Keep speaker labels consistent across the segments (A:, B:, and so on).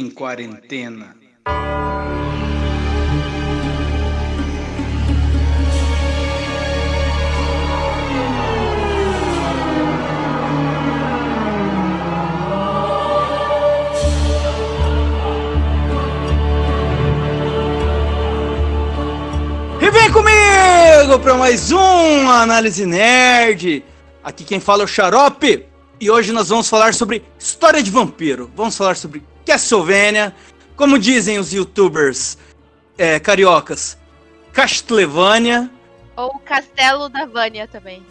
A: em quarentena. E vem comigo para mais um Análise Nerd. Aqui quem fala é o Xarope. E hoje nós vamos falar sobre história de vampiro. Vamos falar sobre Castlevania. Como dizem os youtubers é, cariocas, Castlevania.
B: Ou Castelo da Vânia também.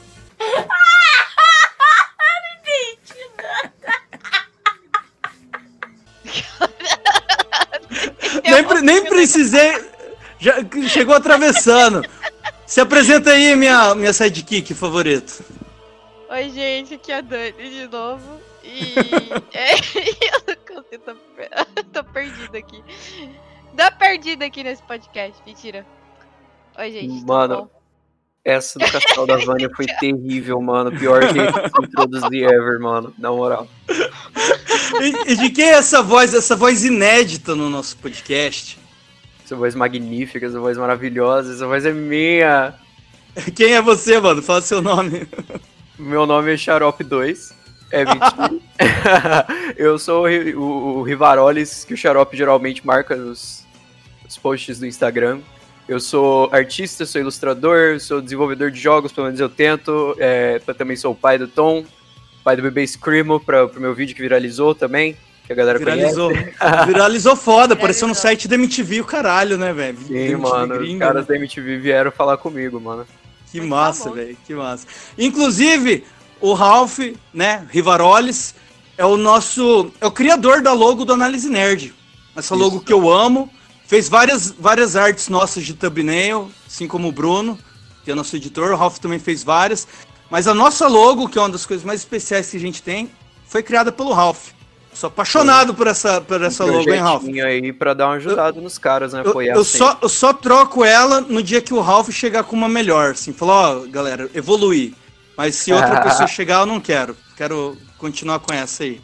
A: nem, nem precisei. Já chegou atravessando. Se apresenta aí, minha, minha sidekick favorito.
B: Oi, gente, aqui é a Dani de novo. E. é, eu não consigo, tô, per- tô perdida aqui. Tô perdida aqui nesse podcast, mentira. Oi, gente.
C: Mano.
B: bom?
C: Essa do Castelo da Vânia foi terrível, mano. Pior jeito de introduzir ever, mano. Na moral.
A: E, e de quem é essa voz, essa voz inédita no nosso podcast?
C: Essa voz magnífica, essa voz maravilhosa, essa voz é minha.
A: Quem é você, mano? Fala seu nome.
C: Meu nome é Xarope 2. É mentira. Eu sou o, o, o Rivaroles, que o Xarope geralmente marca nos, nos posts do Instagram. Eu sou artista, sou ilustrador, sou desenvolvedor de jogos, pelo menos eu tento. É, eu também sou o pai do Tom, pai do bebê Screamo, para o meu vídeo que viralizou também, que a galera
A: Viralizou. Viralizou foda, apareceu no
B: Viralizou.
A: site da MTV o caralho, né, velho?
C: conhece. Sim,
A: MTV
C: mano. Os
A: gringa,
C: caras
A: né?
C: da MTV vieram falar comigo, mano.
A: Que
B: Muito
A: massa, velho, que massa. Inclusive, o Ralph, né, Rivaroles, é o nosso, é o criador da logo do Análise Nerd. Essa
C: Isso.
A: logo que eu amo. Fez várias, várias artes nossas de thumbnail, assim como o Bruno, que é nosso editor. O Ralph também fez várias. Mas a nossa logo, que é uma das coisas mais especiais que a gente tem, foi criada pelo Ralph. Sou apaixonado por essa, por essa
C: Um
A: logo, hein, Ralph?
C: aí pra dar uma ajudada nos caras, né?
A: Eu,
C: Apoiar
A: eu
C: sempre.
A: só, eu só troco ela no dia que o Ralph chegar com uma melhor. Assim, falar, ó, galera, evoluir. Mas se outra pessoa chegar, eu não quero. Quero continuar com essa aí.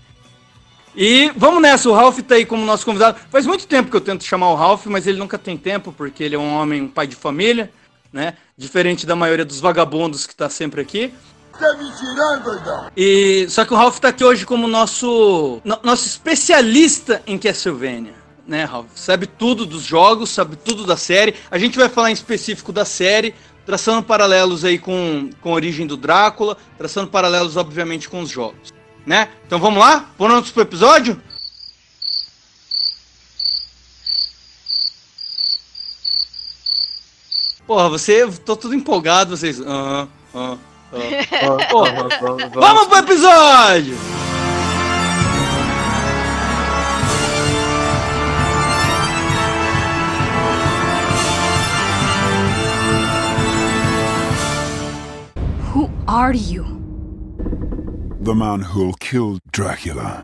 A: E vamos nessa, o Ralph tá aí como nosso convidado. Faz muito tempo que eu tento chamar o Ralph, mas ele nunca tem tempo, porque ele é um homem, um pai de família, né? Diferente da maioria dos vagabundos que tá sempre aqui.
D: Tá me tirando, doidão?
A: E só que o Ralph tá aqui hoje como nosso no- nosso especialista em Castlevania, né, Ralph? Sabe tudo dos jogos, sabe tudo da série. A gente vai falar em específico da série, traçando paralelos aí com, com a origem do Drácula, traçando paralelos obviamente com os jogos, né? Então vamos lá? Prontos pro episódio? Porra, você, tô tudo empolgado, vocês. Aham, aham, aham.
C: Vamos,
A: pro episódio!
E: Are you?
D: The man who'll kill Dracula.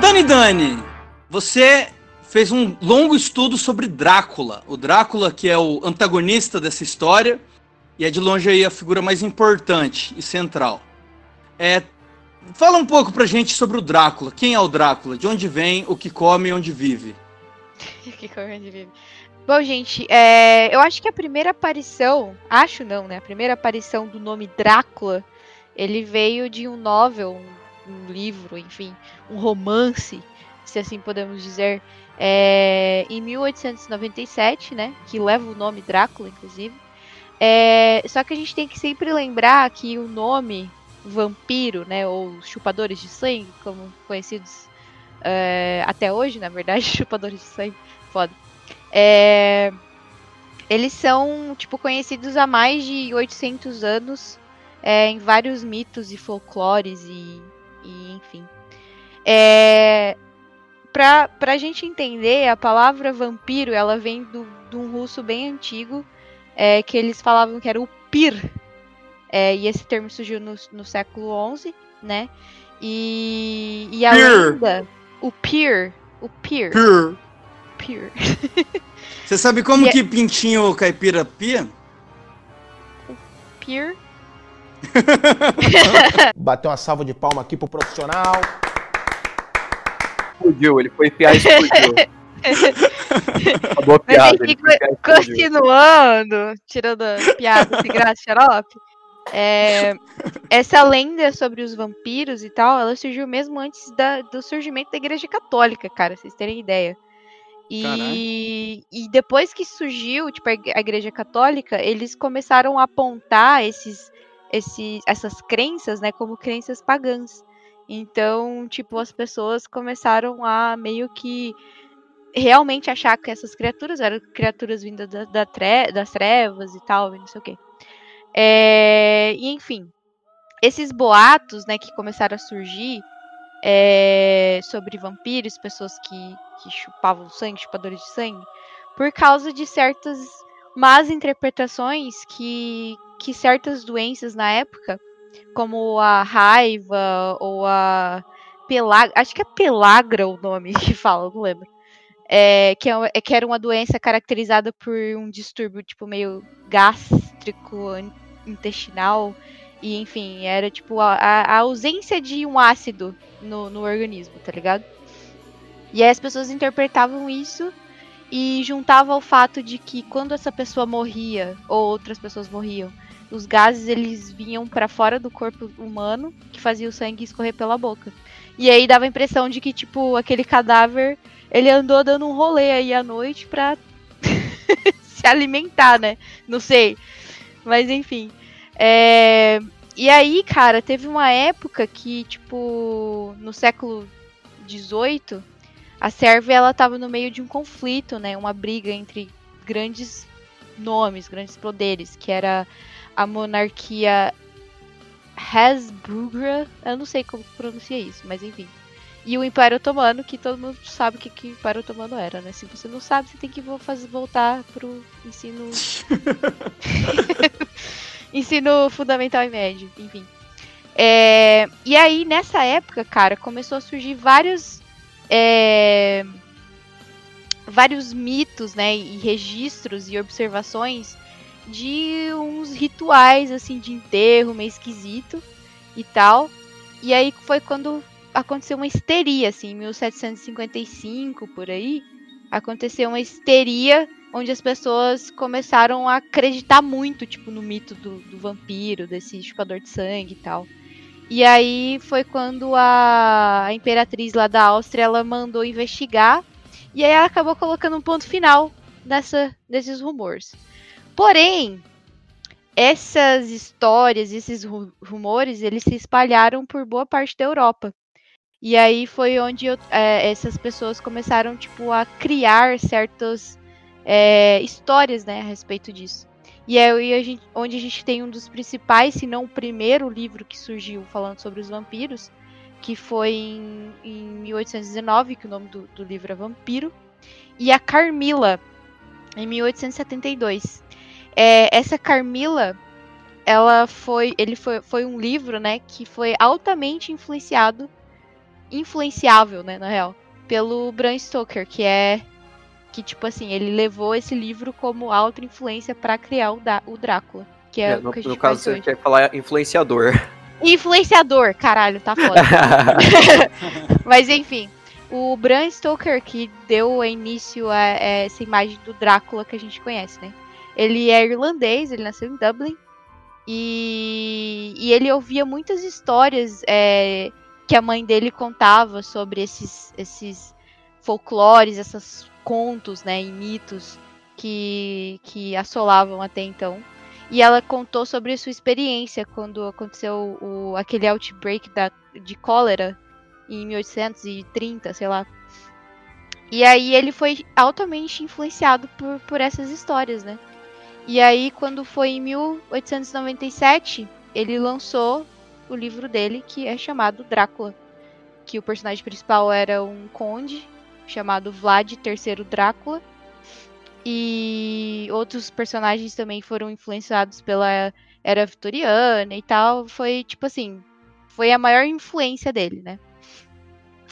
A: Dani Dani, você fez um longo estudo sobre Drácula. O Drácula, que é o antagonista dessa história, e é de longe aí a figura mais importante e central. É, fala um pouco pra gente sobre o Drácula. Quem é o Drácula? De onde vem, o que come e onde vive?
B: que correndo de vive. Bom, gente, é, eu acho que a primeira aparição, acho não, né? A primeira aparição do nome Drácula, ele veio de um novel, um, um livro, enfim, um romance, se assim podemos dizer, é, em 1897, né? Que leva o nome Drácula, inclusive. É, só que a gente tem que sempre lembrar que o nome vampiro, né? Ou chupadores de sangue, como conhecidos é, até hoje, na verdade, chupadores de sangue, foda. É, eles são, tipo, conhecidos há mais de 800 anos é, em vários mitos e folclores e, e enfim. É, pra, pra gente entender, a palavra vampiro, ela vem do, de um russo bem antigo, é, que eles falavam que era o pir. É, e esse termo surgiu no, no século XI, né? E, e a
A: Pir.
B: lenda... O Pier. O Pier.
A: Pur.
B: Pier.
A: Você sabe como
B: E é-
A: que pintinho caipira pia?
B: Pier.
F: Bater uma salva de palma aqui pro profissional.
C: Explodiu, ele foi piar e explodiu. Acabou a
B: Mas
C: piada,
B: enfim. Continuando, tirando a piada sem graça, xarope. É, essa lenda sobre os vampiros e tal, ela surgiu mesmo antes da- do surgimento da Igreja Católica, cara, vocês terem ideia. E, e depois que surgiu, tipo, a Igreja Católica, eles começaram a apontar esses, esses, essas crenças, né, como crenças pagãs. Então, tipo, as pessoas começaram a meio que realmente achar que essas criaturas eram criaturas vindas da, da tre- das trevas e tal, e não sei o quê. É, e enfim, esses boatos, né, que começaram a surgir é, sobre vampiros, pessoas que, que chupavam sangue, chupadores de sangue, por causa de certas más interpretações que, que certas doenças na época, como a raiva ou a pelagra, acho que é pelagra o nome que fala, não lembro. É, que, é, é que era uma doença caracterizada por um distúrbio tipo meio gástrico, in- intestinal e enfim, era tipo a, a- ausência de um ácido no, no organismo, tá ligado? E aí as pessoas interpretavam isso e juntavam ao fato de que quando essa pessoa morria ou outras pessoas morriam, os gases eles vinham pra fora do corpo humano, que fazia o sangue escorrer pela boca. E aí dava a impressão de que tipo aquele cadáver ele andou dando um rolê aí à noite pra se alimentar, né? Não sei. Mas enfim. É, E aí, cara, teve uma época que, tipo, no século XVIII, a Sérvia ela tava no meio de um conflito, né? Uma briga entre grandes nomes, grandes poderes, que era a monarquia Habsburga, eu não sei como pronuncia isso, mas enfim. E o Império Otomano, que todo mundo sabe o que, que o Império Otomano era, né? Se você não sabe, você tem que fazer, voltar pro ensino. ensino fundamental e médio, enfim. É, e aí, nessa época, cara, começou a surgir vários. é, vários mitos, né? E registros e observações de uns rituais, assim, de enterro meio esquisito e tal. E aí foi quando aconteceu uma histeria, assim, em 1755, por aí, aconteceu uma histeria onde as pessoas começaram a acreditar muito, tipo, no mito do, do vampiro, desse chupador de sangue e tal. E aí foi quando a, a imperatriz lá da Áustria, ela mandou investigar, e aí ela acabou colocando um ponto final nessa, nesses rumores. Porém, essas histórias, esses ru- rumores, eles se espalharam por boa parte da Europa. E aí foi onde eu- é, essas pessoas começaram, tipo, a criar certas é, histórias, né, a respeito disso. E é aí a gente- onde a gente tem um dos principais, se não o primeiro livro que surgiu falando sobre os vampiros, que foi em, em 1819, que o nome do, do livro é Vampiro, e a Carmila, em 1872. É, essa Carmila, ela foi, ele foi, foi um livro, né, que foi altamente influenciado, influenciável, né, na real, pelo Bram Stoker, que é que tipo assim, ele levou esse livro como alta influência pra criar o, da, o Drácula, que é,
C: É,
B: o
C: no,
B: que a
C: no
B: gente
C: caso,
B: conhece
C: você
B: hoje.
C: quer falar influenciador.
B: Influenciador, caralho, tá foda. Mas enfim, o Bram Stoker que deu início a, a essa imagem do Drácula que a gente conhece, né? Ele é irlandês, ele nasceu em Dublin. E, e ele ouvia muitas histórias é, que a mãe dele contava sobre esses, esses folclores, esses contos, né, e mitos que, que assolavam até então. E ela contou sobre a sua experiência quando aconteceu o, aquele outbreak da, de cólera em 1830, sei lá. E aí ele foi altamente influenciado por, por essas histórias, né? E aí, quando foi em 1897, ele lançou o livro dele, que é chamado Drácula. Que o personagem principal era um conde chamado Vlad III Drácula. E outros personagens também foram influenciados pela era vitoriana e tal. Foi tipo assim, foi a maior influência dele, né?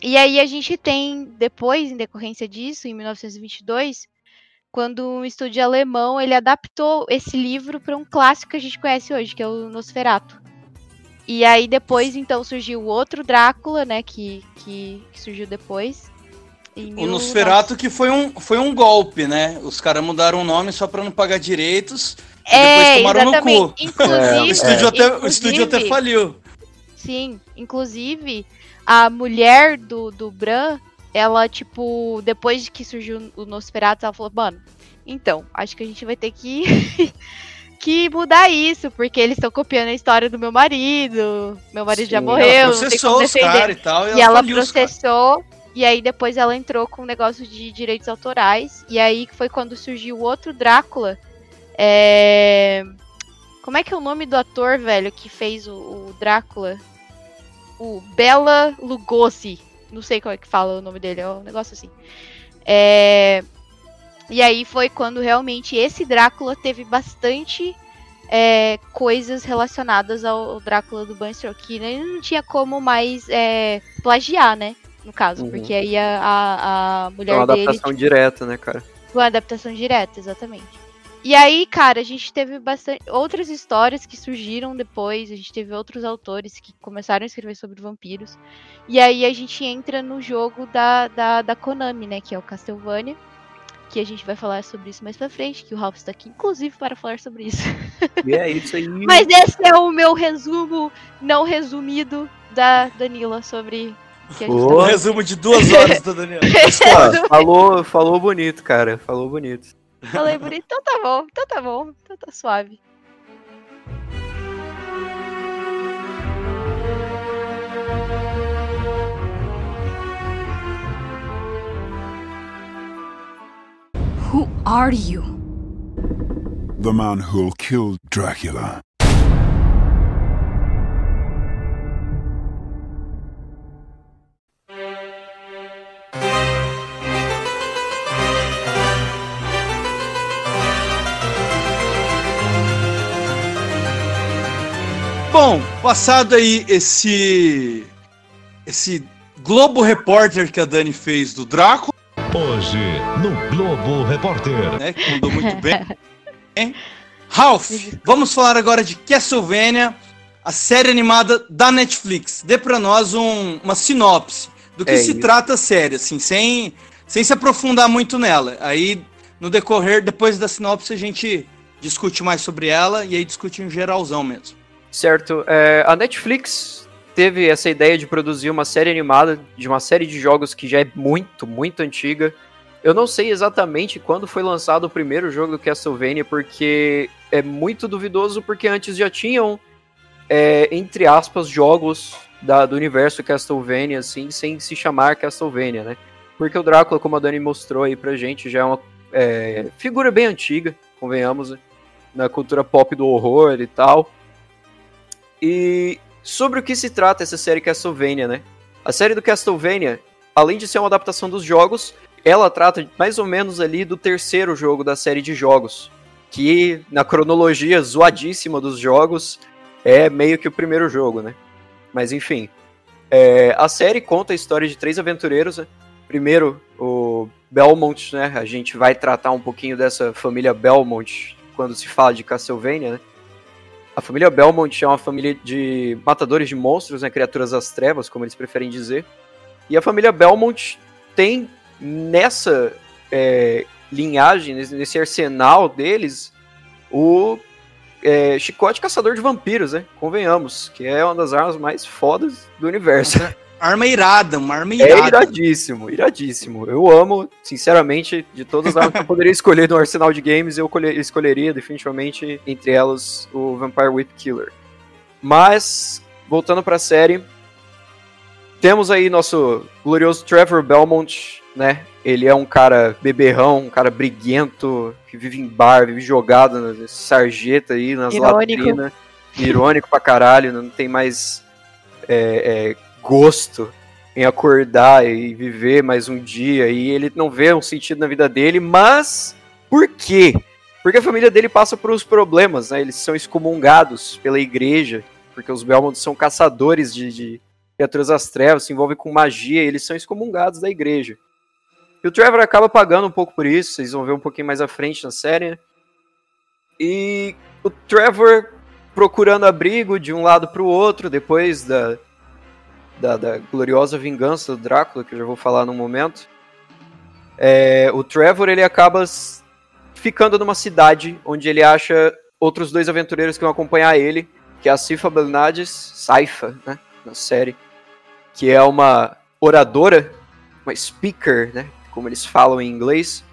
B: E aí a gente tem, depois, em decorrência disso, em 1922, quando um estúdio alemão ele adaptou esse livro para um clássico que a gente conhece hoje, que é o Nosferatu. E aí depois, então, surgiu o outro Drácula, né, que, que, que surgiu depois.
A: O
B: 1900.
A: Nosferatu que foi um, foi um golpe, né? Os caras mudaram o nome só pra não pagar direitos. e
B: É,
A: depois tomaram no
B: exatamente.
A: cu.
B: Inclusive,
A: O estúdio, até, o estúdio até
B: inclusive-
A: faliu.
B: Sim, inclusive a mulher do, do Bran, ela, tipo, depois de que surgiu o Nosferatu, ela falou, mano, então, acho que a gente vai ter que, que mudar isso, porque eles estão copiando a história do meu marido, meu marido já
C: Sim,
B: morreu,
A: ela processou os caras e tal. E,
B: E ela
A: caras.
B: processou, e aí depois ela entrou com um negócio de direitos autorais, e aí foi quando surgiu o outro Drácula. É... Como é que é o nome do ator, velho, que fez o, o Drácula? O Bela Lugosi. Não sei como é que fala o nome dele, é um negócio assim. É... E aí foi quando realmente esse Drácula teve bastante é, coisas relacionadas ao, Drácula do Bram Stoker, que ele não tinha como mais é, plagiar, né? No caso,
C: Uhum.
B: porque aí a, a, a
C: É
B: mulher
C: uma
B: dele
C: adaptação direta, né, cara?
B: uma adaptação direta, exatamente. E aí, cara, a gente teve bastante outras histórias que surgiram depois, a gente teve outros autores que começaram a escrever sobre vampiros. E aí a gente entra no jogo da, da, da Konami, né, que é o Castlevania, que a gente vai falar sobre isso mais pra frente, que o Ralph está aqui, inclusive, para falar sobre isso.
C: E é isso aí.
B: Mas esse é o meu resumo não resumido da Danila sobre o que a gente
C: Boa.
B: tá
A: Um resumo de duas horas da Daniela.
C: Pô, falou, falou bonito, cara. Falou bonito.
B: Falei bonito, então tá bom, então tá bom, então tá suave.
E: Who are you?
D: The man who'll kill Dracula.
A: Bom, passado aí esse. Esse Globo Repórter que a Dani fez do Draco,
G: Hoje, no Globo Repórter.
A: né? Que mandou muito bem. Hein? Ralph, vamos falar agora de Castlevania, a série animada da Netflix. Dê pra nós um- uma sinopse do que
C: É
A: se
C: isso.
A: trata a série, assim, sem, sem se aprofundar muito nela. Aí, no decorrer, depois da sinopse, a gente discute mais sobre ela e aí discute em geralzão mesmo.
C: Certo. é, a Netflix teve essa ideia de produzir uma série animada de uma série de jogos que já é muito, muito antiga. Eu não sei exatamente quando foi lançado o primeiro jogo do Castlevania, porque é muito duvidoso, porque antes já tinham, é, entre aspas, jogos da- do universo Castlevania, assim, sem se chamar Castlevania, né? Porque o Drácula, como a Dani mostrou aí pra gente, já é uma é, figura bem antiga, convenhamos, né? na cultura pop do horror e tal. E sobre o que se trata essa série Castlevania, né? A série do Castlevania, além de ser uma adaptação dos jogos, ela trata mais ou menos ali do terceiro jogo da série de jogos, que na cronologia zoadíssima dos jogos é meio que o primeiro jogo, né? Mas enfim, é, a série conta a história de três aventureiros. Né? Primeiro, o Belmont, né? A gente vai tratar um pouquinho dessa família Belmont quando se fala de Castlevania, né? A família Belmont é uma família de matadores de monstros, né, criaturas das trevas, como eles preferem dizer. E a família Belmont tem nessa é, linhagem, nesse, arsenal deles, o é, chicote caçador de vampiros, né? Convenhamos, que é uma das armas mais fodas do universo.
A: Arma irada, uma arma
C: É
A: irada.
C: iradíssimo, iradíssimo. Eu amo, sinceramente, de todas as armas que eu poderia escolher no arsenal de games, eu colhe- escolheria definitivamente entre elas o Vampire Whip Killer. Mas, voltando pra série, temos aí nosso glorioso Trevor Belmont, né? Ele é um cara beberrão, um cara briguento, que vive em bar, vive jogado nas sarjeta aí, nas
B: Irônico.
C: latrinas. Irônico pra caralho, não tem mais é, é, gosto em acordar e viver mais um dia e ele não vê um sentido na vida dele, mas por quê? Porque a família dele passa por uns problemas, né? Eles são excomungados pela igreja, porque os Belmont são caçadores de, de, criaturas das trevas, se envolvem com magia, e eles são excomungados da igreja. E o Trevor acaba pagando um pouco por isso, vocês vão ver um pouquinho mais à frente na série. né? E o Trevor procurando abrigo de um lado para o outro, depois da, da, da gloriosa vingança do Drácula, que eu já vou falar num momento. É, o Trevor ele acaba ficando numa cidade onde ele acha outros dois aventureiros que vão acompanhar ele, que é a Sifa Bernardes, Saifa, né, na série, que é uma oradora, uma speaker, né, como eles falam em inglês,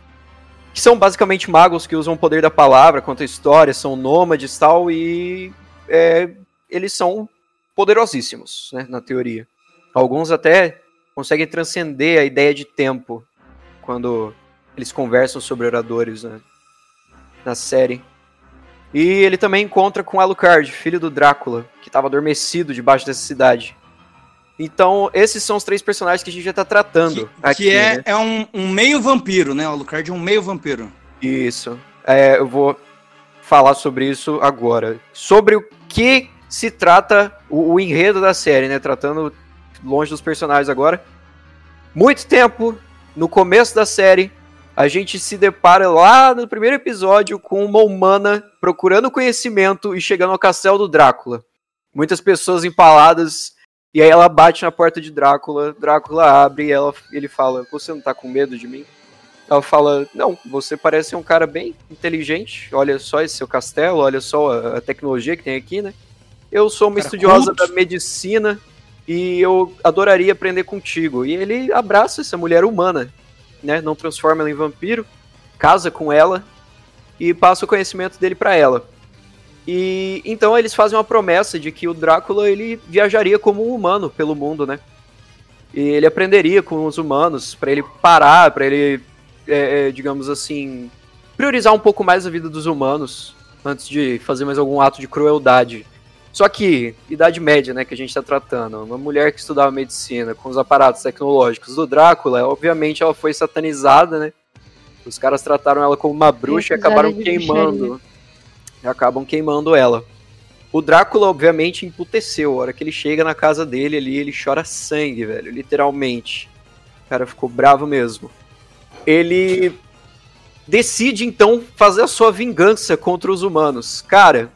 C: que são basicamente magos que usam o poder da palavra, contam histórias, são nômades e tal, e é, eles são poderosíssimos, né, na teoria. Alguns até conseguem transcender a ideia de tempo quando eles conversam sobre oradores né, na série. E ele também encontra com Alucard, filho do Drácula, que estava adormecido debaixo dessa cidade. Então, esses são os três personagens que a gente já tá tratando
A: Que,
C: aqui.
A: que é,
C: né?
A: é um, um meio vampiro, né? O Alucard é um meio vampiro.
C: Isso. É, eu vou falar sobre isso agora. Sobre o que se trata o, o enredo da série, né? Tratando longe dos personagens agora. Muito tempo, no começo da série, a gente se depara lá no primeiro episódio com uma humana procurando conhecimento e chegando ao castelo do Drácula. Muitas pessoas empaladas. E aí ela bate na porta de Drácula, Drácula abre e ela, ele fala: Você não tá com medo de mim? Ela fala: Não, você parece um cara bem inteligente. Olha só esse seu castelo, olha só a, a tecnologia que tem aqui, né? Eu sou uma
A: Cara
C: estudiosa
A: culto.
C: da medicina e eu adoraria aprender contigo. E ele abraça essa mulher humana, né? Não transforma ela em vampiro, casa com ela e passa o conhecimento dele pra ela. E então eles fazem uma promessa de que o Drácula ele viajaria como um humano pelo mundo, né? E ele aprenderia com os humanos pra ele parar, pra ele é, é, digamos assim, priorizar um pouco mais a vida dos humanos antes de fazer mais algum ato de crueldade. Só que, Idade Média, né, que a gente está tratando, uma mulher que estudava medicina com os aparatos tecnológicos do Drácula, obviamente ela foi satanizada, né? Os caras trataram ela como uma bruxa e
B: Acusaram
C: acabaram queimando. E acabam queimando ela. O Drácula, obviamente, emputeceu. A hora que ele chega na casa dele ali, ele chora sangue, velho, literalmente. O cara ficou bravo mesmo ele decide então fazer a sua vingança contra os humanos. Cara,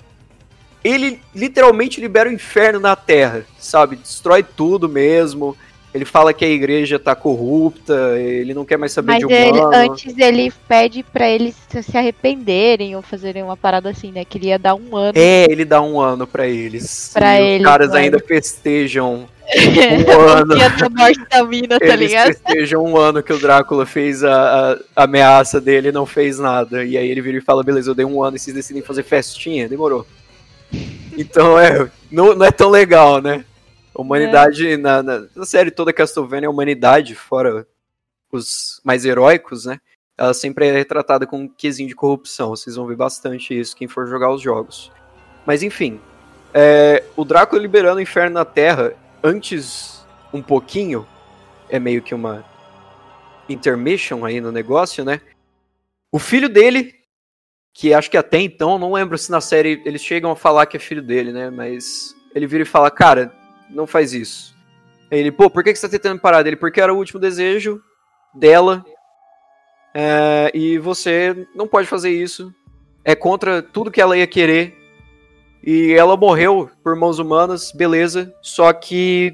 C: ele literalmente libera o inferno na Terra, sabe? Destrói tudo mesmo. Ele fala que a igreja tá corrupta, ele não quer mais saber
B: Mas
C: de
B: ele,
C: humano.
B: antes ele pede pra eles se arrependerem ou fazerem uma parada assim, né? Que ele ia dar um ano.
C: É, ele dá um ano pra eles.
B: Pra
C: e
B: eles,
C: os caras
B: mano.
C: ainda festejam um ano.
B: dia da morte da mina, tá
C: Eles
B: ligado?
C: festejam um ano que o Drácula fez a, a- a ameaça dele e não fez nada. E aí ele vira e fala, beleza, eu dei um ano e vocês decidem fazer festinha? Demorou. Então é, não, não é tão legal, né? A humanidade, na, na, na série toda Castlevania, a humanidade, fora os mais heróicos, né? Ela sempre é retratada com um quesinho de corrupção. Vocês vão ver bastante isso quem for jogar os jogos. Mas enfim, é, o Drácula liberando o inferno na Terra, antes um pouquinho, é meio que uma intermission aí no negócio, né? O filho dele, que acho que até então, não lembro se na série eles chegam a falar que é filho dele, né? Mas ele vira e fala, cara, não faz isso. Ele, pô, por que, você tá tentando parar dele? Porque era o último desejo dela. é, e você não pode fazer isso. É contra tudo que ela ia querer. E ela morreu por mãos humanas, beleza. Só que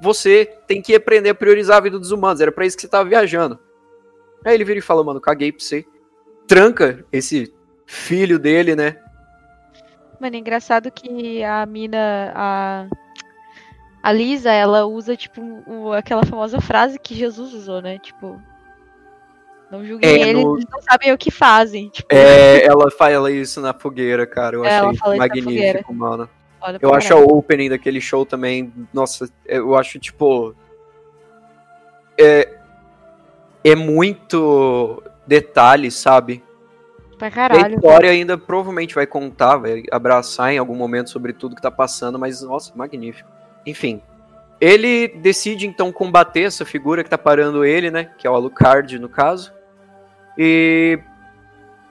C: você tem que aprender a priorizar a vida dos humanos. Era pra isso que você tava viajando. Aí ele vira e fala, mano, caguei pra você. Tranca esse filho dele, né?
B: Mano, é engraçado que a mina, a, a Lisa, ela usa, tipo, o- aquela famosa frase que Jesus usou, né? Tipo, não julguem
C: É,
B: eles,
C: no-
B: eles não sabem o que fazem. Tipo,
C: É, ela fala isso na fogueira, cara. Eu
B: É,
C: achei magnífico, mano.
B: olha
C: Eu acho a
B: caralho.
C: opening daquele show também, nossa, eu acho tipo. É, é muito detalhe, sabe?
B: Pra
C: E a
B: caralho.
C: história ainda provavelmente vai contar, vai abraçar em algum momento sobre tudo que tá passando, mas nossa, magnífico. Enfim. Ele decide então combater essa figura que tá parando ele, né? Que é o Alucard, no caso. E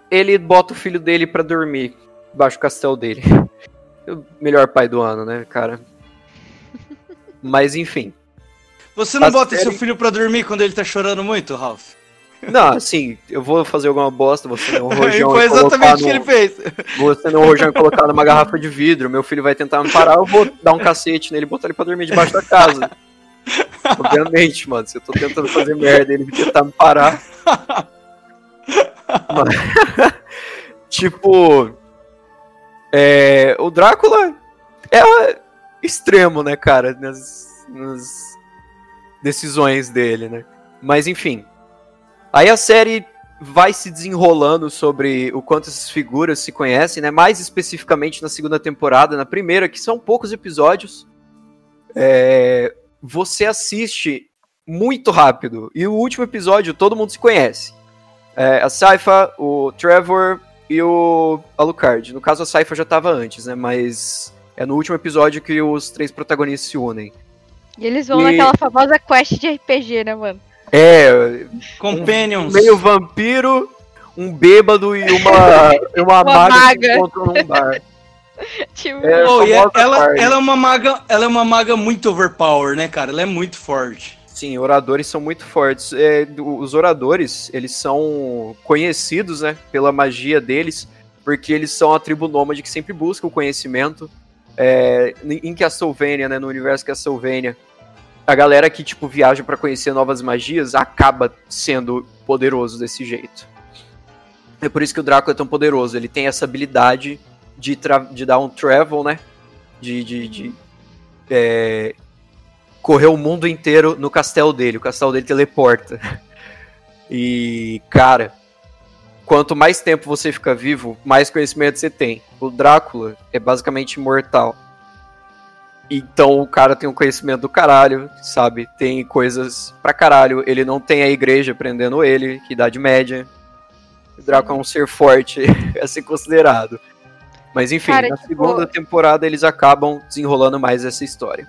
C: ele bota o filho dele pra dormir debaixo do castelo dele. O melhor pai do ano, né, cara? Mas enfim.
A: Você não
C: A
A: bota
C: série-
A: seu filho pra dormir quando ele tá chorando muito, Ralph?
C: Não, assim, eu vou fazer alguma bosta, você não um rojão
A: Foi
C: colocar
A: exatamente o que ele fez.
C: Você não rojão e colocar numa garrafa de vidro, meu filho vai tentar me parar, eu vou dar um cacete nele e botar ele pra dormir debaixo da casa. Obviamente, mano, se eu tô tentando fazer merda ele tentar me parar. Mas- tipo. É, o Drácula é extremo, né, cara, nas, nas decisões dele, né? Mas enfim. Aí a série vai se desenrolando sobre o quanto essas figuras se conhecem, né? Mais especificamente na segunda temporada, na primeira, que são poucos episódios. É, você assiste muito rápido. E o último episódio todo mundo se conhece. É, a Saifa, o Trevor e o Alucard. No caso, a Saifa já estava antes, né? Mas é no último episódio que os três protagonistas se unem.
B: E eles vão
C: E-
B: naquela famosa quest de RPG, né, mano?
C: É,
A: Companions.
C: meio vampiro, um bêbado e uma, e uma,
B: Uma
C: maga,
B: maga.
C: se encontram num bar.
B: Tipo,
C: É,
A: Oh, e ela,
C: parte.
A: ela é uma maga, ela é uma maga muito overpower, né, cara? Ela é muito forte.
C: Sim, oradores são muito fortes. É, os oradores, eles são conhecidos, né, pela magia deles, porque eles são a tribo nômade que sempre busca o conhecimento. É, em Castlevania, né, no universo Castlevania, a galera que, tipo, viaja pra conhecer novas magias acaba sendo poderoso desse jeito. É por isso que o Drácula é tão poderoso. Ele tem essa habilidade de, de dar um travel, né? De, de, de, é, correr o mundo inteiro no castelo dele. O castelo dele teleporta. E, cara, quanto mais tempo você fica vivo, mais conhecimento você tem. O Drácula é basicamente imortal. Então o cara tem um conhecimento do caralho, sabe? Tem coisas pra caralho. Ele não tem a igreja prendendo ele, que idade média. O Drácula é um ser forte a ser considerado. Mas enfim,
B: Cara,
C: na
B: tipo-
C: segunda temporada eles acabam desenrolando mais essa história.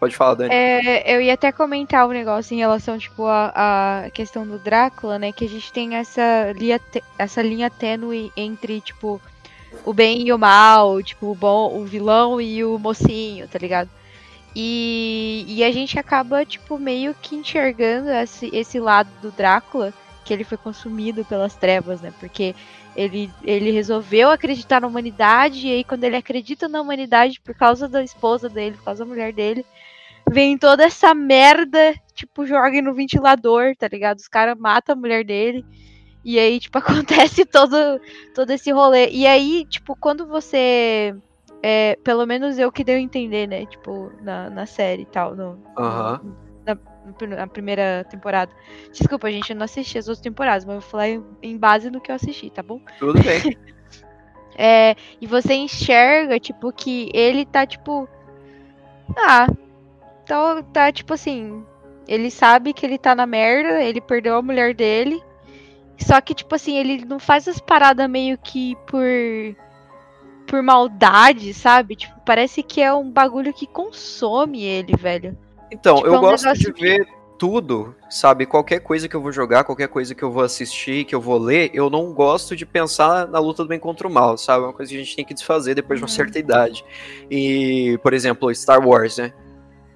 C: Pode falar, Dani.
B: É, eu ia até comentar um negócio em relação, tipo, à à questão do Drácula, né? Que a gente tem essa linha, essa linha tênue entre, tipo, o bem e o mal, tipo, o bom, o vilão e o mocinho, tá ligado? E, e a gente acaba, tipo, meio que enxergando esse, esse lado do Drácula, que ele foi consumido pelas trevas, né? Porque ele, ele resolveu acreditar na humanidade, e aí quando ele acredita na humanidade por causa da esposa dele, por causa da mulher dele, vem toda essa merda, tipo, joga no ventilador, tá ligado? Os caras matam a mulher dele. E aí, tipo, acontece todo, todo esse rolê. E aí, tipo, quando você. É, pelo menos eu que deu a entender, né? Tipo, na, na série e tal. No,
C: Aham.
B: na, na primeira temporada. Desculpa, gente, eu não assisti as outras temporadas, mas eu vou falar em, em base no que eu assisti, tá bom?
C: Tudo bem.
B: É, e você enxerga, tipo, que ele tá, tipo. Ah. Tá, tá, tipo assim. Ele sabe que ele tá na merda, ele perdeu a mulher dele. Só que, tipo assim, ele não faz as paradas meio que por. Por maldade, sabe? Tipo, parece que é um bagulho que consome ele, velho.
C: Então,
B: Tipo, é
C: eu
B: um
C: gosto de
B: negócio que-
C: ver tudo, sabe? Qualquer coisa que eu vou jogar, qualquer coisa que eu vou assistir, que eu vou ler, eu não gosto de pensar na luta do bem contra o mal, sabe? É uma coisa que a gente tem que desfazer depois de uma
B: Uhum.
C: certa idade. E, por exemplo, Star Wars, né?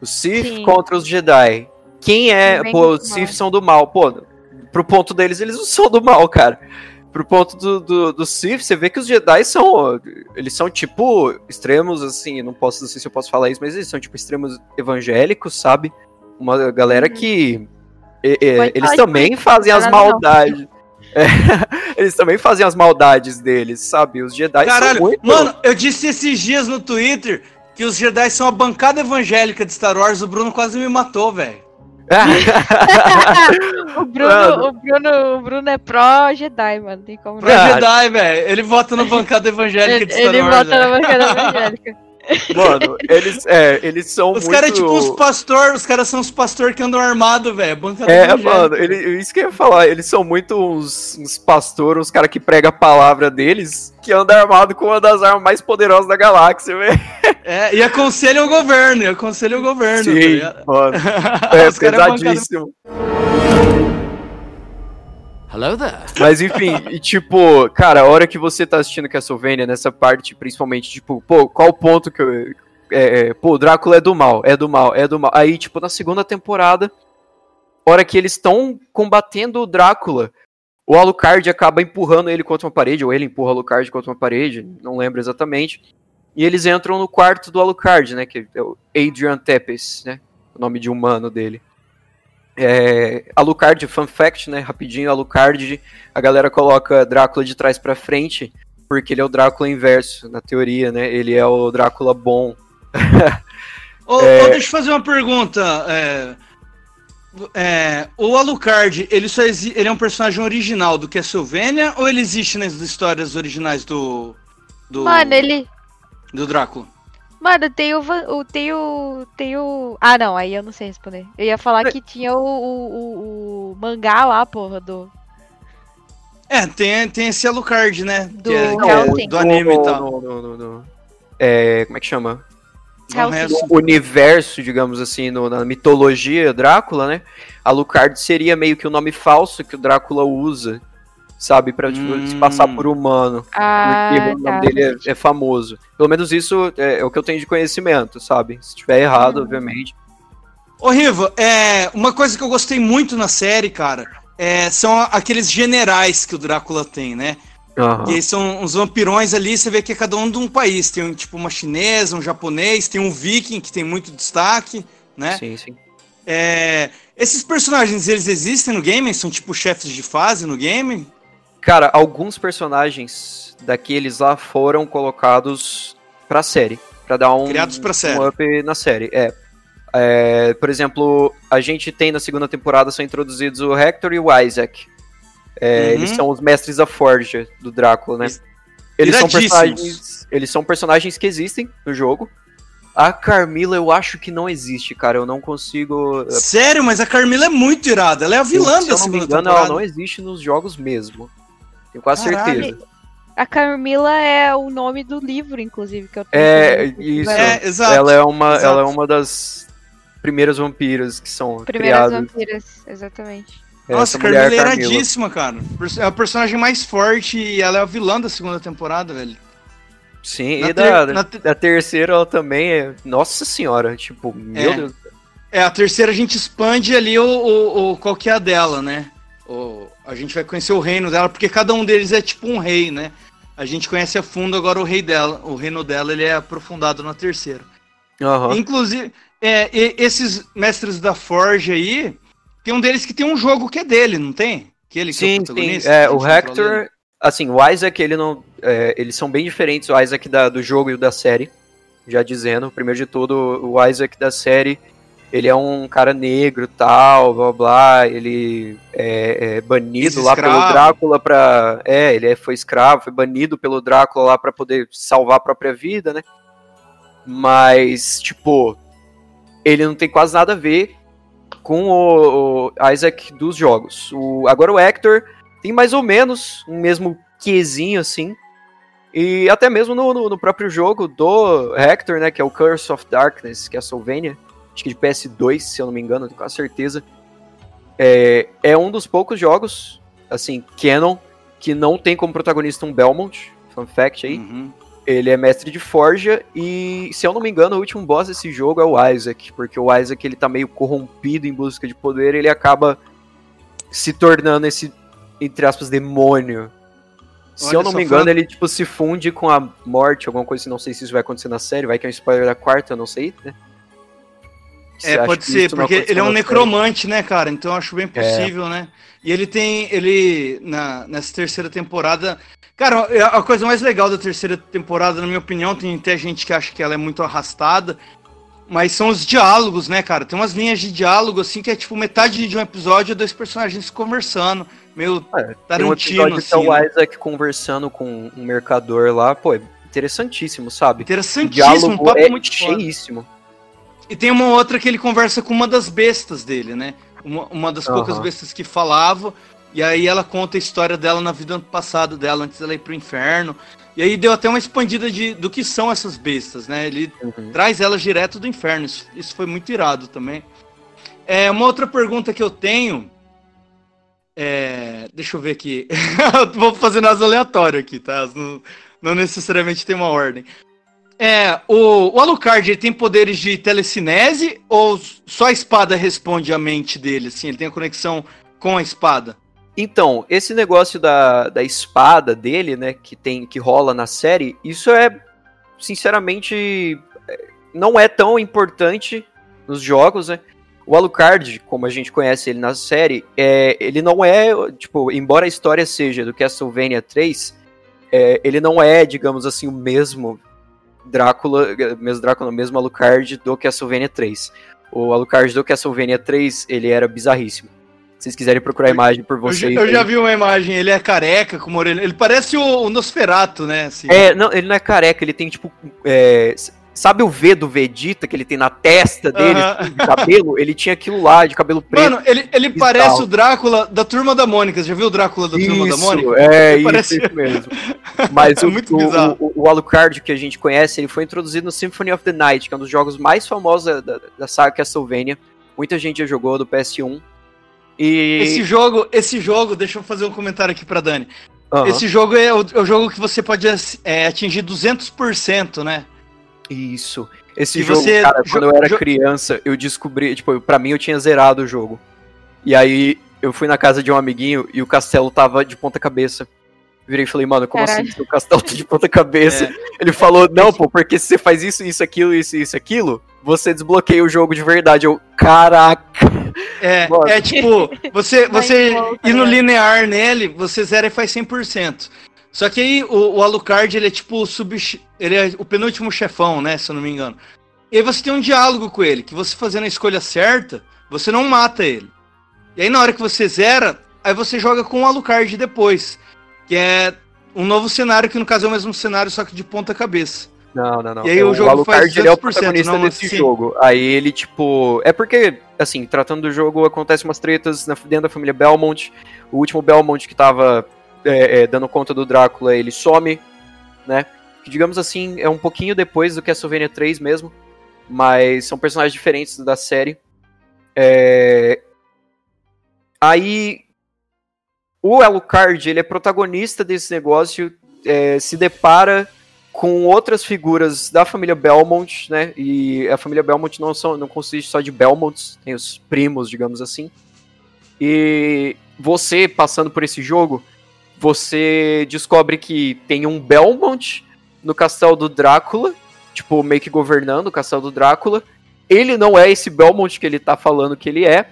C: Os Sith
B: Sim.
C: contra os Jedi. Quem é.
B: Bem
C: Pô,
B: o
C: os. Sith são do mal. Pô, pro ponto deles, eles não são do mal, cara. Pro ponto do, do, do Sith, você vê que os Jedi são. Eles são tipo extremos, assim, não posso, não sei se eu posso falar isso, mas eles são tipo extremos evangélicos, sabe? Uma galera que. é, é, eles também fazem as maldades. É, eles também fazem as maldades deles, sabe? Os Jedi
A: Caralho,
C: são muito.
A: mano, eu disse esses dias no Twitter que os Jedi são a bancada evangélica de Star Wars. O Bruno quase me matou, velho.
B: O Bruno, o Bruno, o Bruno é pró Jedi, mano. Tem como
A: Pra
C: Ah.
A: Jedi, velho. Ele vota na bancada evangélica
B: Ele,
A: de Star
B: ele
A: Wars.
B: bota na bancada evangélica.
C: Mano, eles, é, eles são
A: Os
C: muito.
A: caras é tipo os pastor, os caras são os pastor que andam armado, velho. Bancada
C: É,
A: evangélica.
C: mano, ele, isso que eu ia falar, eles são muito uns, uns pastores, uns caras que pregam a palavra deles, que andam armado com uma das armas mais poderosas da galáxia, velho.
A: É, e aconselham o governo, e aconselham o governo. tá
C: Sim,
A: ligado?
C: mano. É
A: é
C: pesadíssimo.
H: Hello there.
C: Mas enfim, e tipo, cara, a hora que você tá assistindo Castlevania, nessa parte, principalmente, tipo, pô, qual o ponto que eu. é, é, pô, o Drácula é do mal, é do mal, é do mal. Aí, tipo, na segunda temporada, hora que eles estão combatendo o Drácula, o Alucard acaba empurrando ele contra uma parede, ou ele empurra o Alucard contra uma parede, não lembro exatamente. E eles entram no quarto do Alucard, né? Que é o Adrian Tepes, né? O nome de humano dele. É, Alucard, fun fact, né? Rapidinho, Alucard, a galera coloca Drácula de trás para frente, porque ele é o Drácula inverso, na teoria, né? Ele é o Drácula bom.
A: Ô,
C: É.
A: ô, deixa eu fazer uma pergunta. é, é, o Alucard, ele só exi- ele é um personagem original do Castlevania ou ele existe nas histórias originais do do,
B: Mano, ele.
A: Do Drácula?
B: Mano, tem o, va- o. Tem o. Tem o. Ah, não, aí eu não sei responder. Eu ia falar que tinha o, o, o- o mangá lá, porra, do.
A: É, tem, tem esse Alucard, né?
B: Do
A: que é, que é do anime e
C: no,
A: tal.
C: no- no- no- no- é, como é que chama?
A: Do
C: No universo, digamos assim, no- na mitologia Drácula, né? Alucard seria meio que o nome falso que o Drácula usa, sabe? Pra tipo,
A: Hum.
C: se passar por humano.
B: Ah,
C: porque o nome
B: tá.
C: dele é, é famoso. Pelo menos isso é, é o que eu tenho de conhecimento, sabe? Se estiver errado,
B: Hum.
C: obviamente.
A: Ô, Riva, é, uma coisa que eu gostei muito na série, cara, é, são aqueles generais que o Drácula tem, né?
C: Aham.
A: E são uns vampirões ali, você vê que é cada um de um país. Tem um, tipo uma chinesa, um japonês, tem um viking que tem muito destaque, né?
C: Sim, sim.
A: É, esses personagens, eles existem no game? São tipo chefes de fase no game?
C: Cara, alguns personagens daqueles lá foram colocados pra série. Pra dar um,
A: Criados pra série.
C: um up na série. É. É, por exemplo, a gente tem na segunda temporada são introduzidos o Hector e o Isaac. É,
A: Uhum.
C: Eles são os mestres da Forja do Drácula, né? Eles são, personagens, eles são personagens que existem no jogo. A Carmila eu acho que não existe, cara. Eu não consigo.
A: Sério, mas a Carmila é muito irada. Ela é a vilã da
C: eu me
A: segunda
C: engano,
A: temporada.
C: ela não existe nos jogos mesmo. Tenho quase
A: Caralho.
C: certeza.
B: A Carmila é o nome do livro, inclusive, que eu tô
C: É,
B: falando.
C: isso.
A: É, exato.
C: Ela é uma,
A: exato.
C: ela é uma das primeiras vampiras que são
B: Primeiras
C: criadas.
B: vampiras, exatamente.
A: Nossa, Carmila é iradíssima, cara. É a personagem mais forte e ela é a vilã da segunda temporada, velho.
C: Sim,
A: Na
C: e
A: ter-
C: da,
A: na te-
C: da terceira ela também é. Nossa senhora, tipo, meu
A: É.
C: Deus.
A: É, a terceira a gente expande ali o, o, o- qual que é a dela, né? O, a gente vai conhecer o reino dela, porque cada um deles é tipo um rei, né? A gente conhece a fundo agora o rei dela, o reino dela, ele é aprofundado na terceira.
C: Aham.
A: Inclusive, é, esses mestres da Forge aí, tem um deles que tem um jogo que é dele, não tem? Que ele que é
C: Sim,
A: o
C: sim. É, o
A: ele.
C: Hector. Assim, o Isaac, ele não. é, eles são bem diferentes, o Isaac da- do jogo e o da série. Já dizendo, primeiro de tudo, o Isaac da série, ele é um cara negro tal, blá blá, ele é, é banido lá pelo. Drácula pra. É, ele é- foi escravo, foi banido pelo Drácula lá pra poder salvar a própria vida, né? Mas, tipo, ele não tem quase nada a ver com o, o Isaac dos jogos. O, agora o Hector tem mais ou menos um mesmo quesinho assim. E até mesmo no, no- no próprio jogo do Hector, né, que é o Curse of Darkness, que é a Solvania, acho que de PS2, se eu não me engano, quase certeza. É, é um dos poucos jogos, assim, canon, que não tem como protagonista um Belmont, fun fact aí.
A: Uhum.
C: Ele é mestre de forja e, se eu não me engano, o último boss desse jogo é o Isaac, porque o Isaac ele tá meio corrompido em busca de poder, ele acaba se tornando esse entre aspas demônio. Se
A: Olha
C: eu não me engano,
A: foi-
C: ele tipo se funde com a morte, alguma coisa assim, não sei se isso vai acontecer na série, vai que é um spoiler da quarta, eu não sei, né?
A: É, pode ser, porque ele é um necromante, né, cara? Então eu acho bem
C: É.
A: possível, né? E ele tem, ele, na, nessa terceira temporada... Cara, é a coisa mais legal da terceira temporada, na minha opinião, tem até gente que acha que ela é muito arrastada, mas são os diálogos, né, cara? Tem umas linhas de diálogo, assim, que é tipo metade de um episódio, dois personagens conversando, meio
C: É, Tem um
A: Tarantino,
C: episódio que é
A: assim,
C: o
A: né?
C: Isaac conversando com um mercador lá, pô, é interessantíssimo, sabe? O
A: Interessantíssimo, um
C: diálogo
A: papo
C: é
A: muito foda. E tem uma outra que ele conversa com uma das bestas dele, né? Uma, uma das poucas
C: Aham.
A: bestas que falava. E aí ela conta a história dela na vida passada dela, antes dela ir pro inferno. E aí deu até uma expandida de, do que são essas bestas, né? Ele
C: Uhum.
A: traz elas direto do inferno. Isso, isso foi muito irado também. É, uma outra pergunta que eu tenho. É, deixa eu ver aqui. Vou fazer nas aleatório aqui, tá? Não, não necessariamente tem uma ordem. É, o, o Alucard ele tem poderes de telecinese ou só a espada responde à mente dele, assim? Ele tem a conexão com a espada?
C: Então, esse negócio da, da espada dele, né, que tem que rola na série, isso é, sinceramente, é, não é tão importante nos jogos, né? O Alucard, como a gente conhece ele na série, é, ele não é, tipo, embora a história seja do Castlevania 3, é, ele não é, digamos assim, o mesmo Drácula, mesmo Drácula, mesmo Alucard do Castlevania 3. O Alucard do Castlevania 3, ele era bizarríssimo. Se vocês quiserem procurar a imagem por
A: Eu, já-
C: vocês.
A: eu já vi uma imagem, ele é careca, com uma orelha. Ele parece o, o Nosferato, né? assim.
C: É, não, ele não é careca, ele tem tipo. é, sabe o V do Vegeta que ele tem na testa dele,
A: Aham.
C: assim, de cabelo? Ele tinha aquilo lá, de cabelo preto.
A: Mano, ele, ele parece o Drácula da Turma da Mônica. Você já viu o Drácula da Turma da
C: Isso,
A: Mônica?
C: É,
A: Ele
C: isso,
A: parece-
C: isso mesmo. Mas
A: É
C: o,
A: muito
C: o- o, o Alucard que a gente conhece, ele foi introduzido no Symphony of the Night, que é um dos jogos mais famosos da, da, saga Castlevania. Muita gente já jogou do PS1. E.
A: Esse jogo, esse jogo, deixa eu fazer um comentário aqui pra Dani.
C: Aham.
A: Esse jogo é o, é o jogo que você pode é, atingir 200%, né?
C: Isso. Esse
A: E
C: jogo,
A: você
C: cara,
A: jo-
C: quando eu era
A: jo-
C: criança, eu descobri, tipo, pra mim eu tinha zerado o jogo. E aí eu fui na casa de um amiguinho e o castelo tava de ponta cabeça. Virei e falei, mano, como
B: Caralho.
C: assim o castelo tá de ponta cabeça?
A: É.
C: Ele falou, não, pô, porque se você faz isso, isso, aquilo, isso, isso, aquilo, você desbloqueia o jogo de verdade. Eu, caraca.
A: É,
C: Mano.
A: é tipo, você, você
B: e
A: ir no
B: né?
A: linear nele, você zera e faz 100%. Só que aí o, o Alucard, ele é tipo o sub, ele é o penúltimo chefão, né, se eu não me engano. E aí você tem um diálogo com ele, que você fazendo a escolha certa, você não mata ele. E aí na hora que você zera, aí você joga com o Alucard depois, que é um novo cenário, que no caso é o mesmo cenário, só que de ponta cabeça.
C: Não, não, não.
A: E aí o jogo
C: Alucard,
A: faz
C: ele é o
A: 200%,
C: protagonista
A: não,
C: desse
A: assim.
C: jogo. Aí ele, tipo... É porque, assim, tratando do jogo, acontece umas tretas dentro da família Belmont. O último Belmont que tava é, é, dando conta do Drácula, ele some, né? Que, digamos assim, é um pouquinho depois do Castlevania 3 mesmo. Mas são personagens diferentes da série. É... Aí... O Alucard, ele é protagonista desse negócio, é, se depara com outras figuras da família Belmont, né? E a família Belmont não, são, não consiste só de Belmonts, tem os primos, digamos assim. E você, passando por esse jogo, você descobre que tem um Belmont no castelo do Drácula, tipo, meio que governando o castelo do Drácula. Ele não é esse Belmont que ele tá falando que ele é.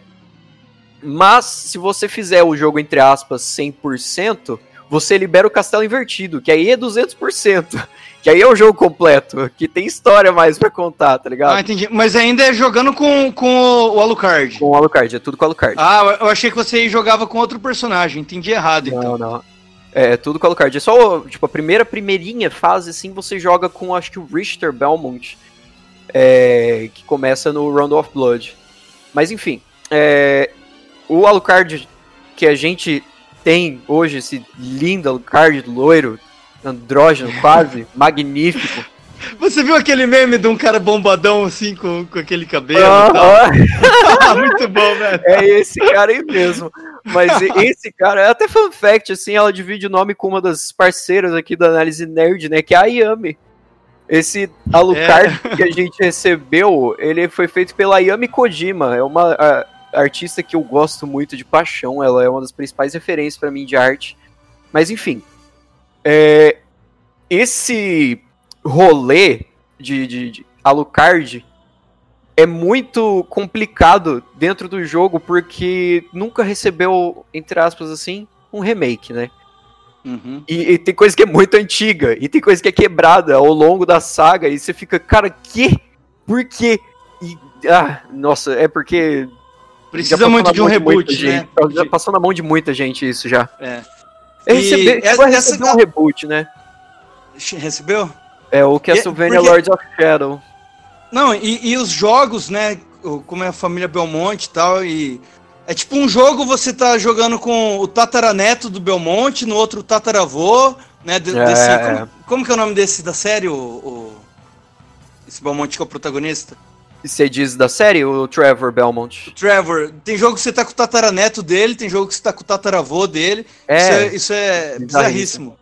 C: Mas se você fizer o jogo, entre aspas, 100%, você libera o castelo invertido, que aí é 200%. Que aí é o jogo completo, que tem história mais pra contar, tá ligado?
A: Ah, entendi. Mas ainda é jogando com, com o Alucard.
C: Com o Alucard, é tudo com o Alucard.
A: Ah, eu- eu achei que você jogava com outro personagem. Entendi errado, então.
C: Não, não. É tudo com o Alucard. É só, tipo, a primeira, primeirinha fase, assim, você joga com, acho que o Richter Belmont, é, que começa no Round of Blood. Mas, enfim, é, o Alucard que a gente tem hoje, esse lindo Alucard loiro, andrógeno quase, magnífico.
A: Você viu aquele meme de um cara bombadão assim com, com aquele cabelo e tal? Muito bom, velho.
C: É esse cara aí mesmo. Mas esse cara, é até fun fact, assim, ela divide o nome com uma das parceiras aqui da análise nerd, né? Que é a Yami. Esse Alucard que a gente recebeu, ele foi feito pela Yami Kojima. É uma a- artista que eu gosto muito de paixão. Ela é uma das principais referências pra mim de arte. Mas enfim. é, esse rolê de, de, de Alucard é muito complicado dentro do jogo porque nunca recebeu, entre aspas assim, um remake, né?
A: Uhum.
C: E, e tem coisa que é muito antiga, e tem coisa que é quebrada ao longo da saga, e você fica, cara, que? Por quê? E, ah, nossa, é porque.
A: Precisa muito de um reboot,
C: gente.
A: né?
C: Já passou na mão de muita gente isso já.
A: É.
C: É
A: E
C: receber,
A: essa- essa-
C: um reboot, né?
A: Recebeu?
C: É o Castlevania
A: porque-
C: Lords of Shadow.
A: Não, e, e os jogos, né? Como é a família Belmonte e tal, e. É tipo um jogo você tá jogando com o tataraneto do Belmonte, no outro o tataravô, né? de-
C: É,
A: desse-
C: é.
A: como, como que é o nome desse da série? O, o- esse Belmonte que é o protagonista?
C: Você diz da série, o Trevor Belmont?
A: O Trevor. Tem jogo que você tá com o tataraneto dele, tem jogo que você tá com o tataravô dele.
C: É,
A: isso é, isso é
C: bizarríssimo.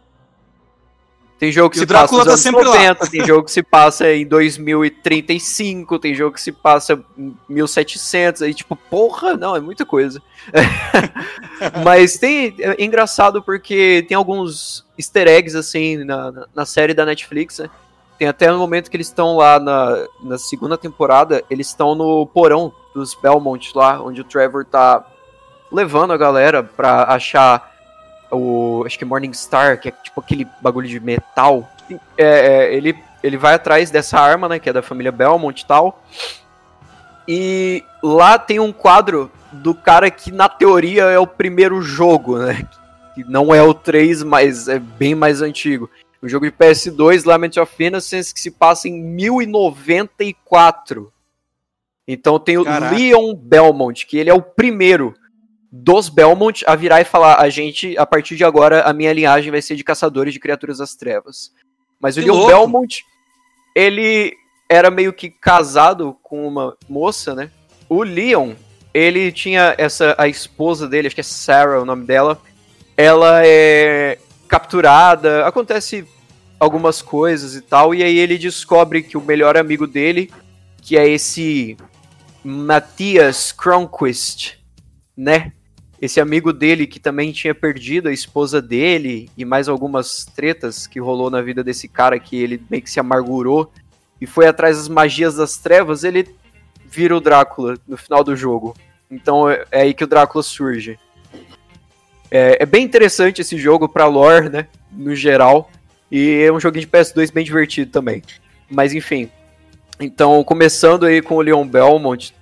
C: Tem jogo que
A: E
C: se passa nos
A: tá
C: anos
A: sempre lá.
C: 90, tem jogo que se passa em 2035, tem jogo que se passa em 1700, aí tipo, porra, não, é muita coisa. Mas tem, é engraçado porque tem alguns easter eggs, assim, na, na, na série da Netflix, né? Tem até no momento que eles estão lá na, na segunda temporada, eles estão no porão dos Belmont lá, onde o Trevor tá levando a galera pra achar o. Acho que é Morningstar, que é tipo aquele bagulho de metal. É, é, ele, ele vai atrás dessa arma, né? Que é da família Belmont e tal. E lá tem um quadro do cara que, na teoria, é o primeiro jogo, né? Que não é o 3, mas é bem mais antigo. O jogo de PS2, Lament of Innocence, que se passa em 1094. Então tem o
A: Caraca.
C: Leon Belmont, que ele é o primeiro dos Belmont a virar e falar: a gente, a partir de agora, a minha linhagem vai ser de caçadores de criaturas das trevas. Mas o
A: Que
C: Leon
A: louco.
C: Belmont, ele era meio que casado com uma moça, né? O Leon, ele tinha essa a esposa dele, acho que é Sarah o nome dela. Ela é capturada, acontece algumas coisas e tal, e aí ele descobre que o melhor amigo dele, que é esse Matthias Cronquist, né? Esse amigo dele que também tinha perdido a esposa dele e mais algumas tretas que rolou na vida desse cara que ele meio que se amargurou e foi atrás das magias das trevas, ele vira o Drácula no final do jogo. Então é é aí que o Drácula surge. É, é bem interessante esse jogo pra lore, né? No geral. E é um joguinho de PS2 bem divertido também. Mas enfim. Então, começando aí com o Leon Belmont,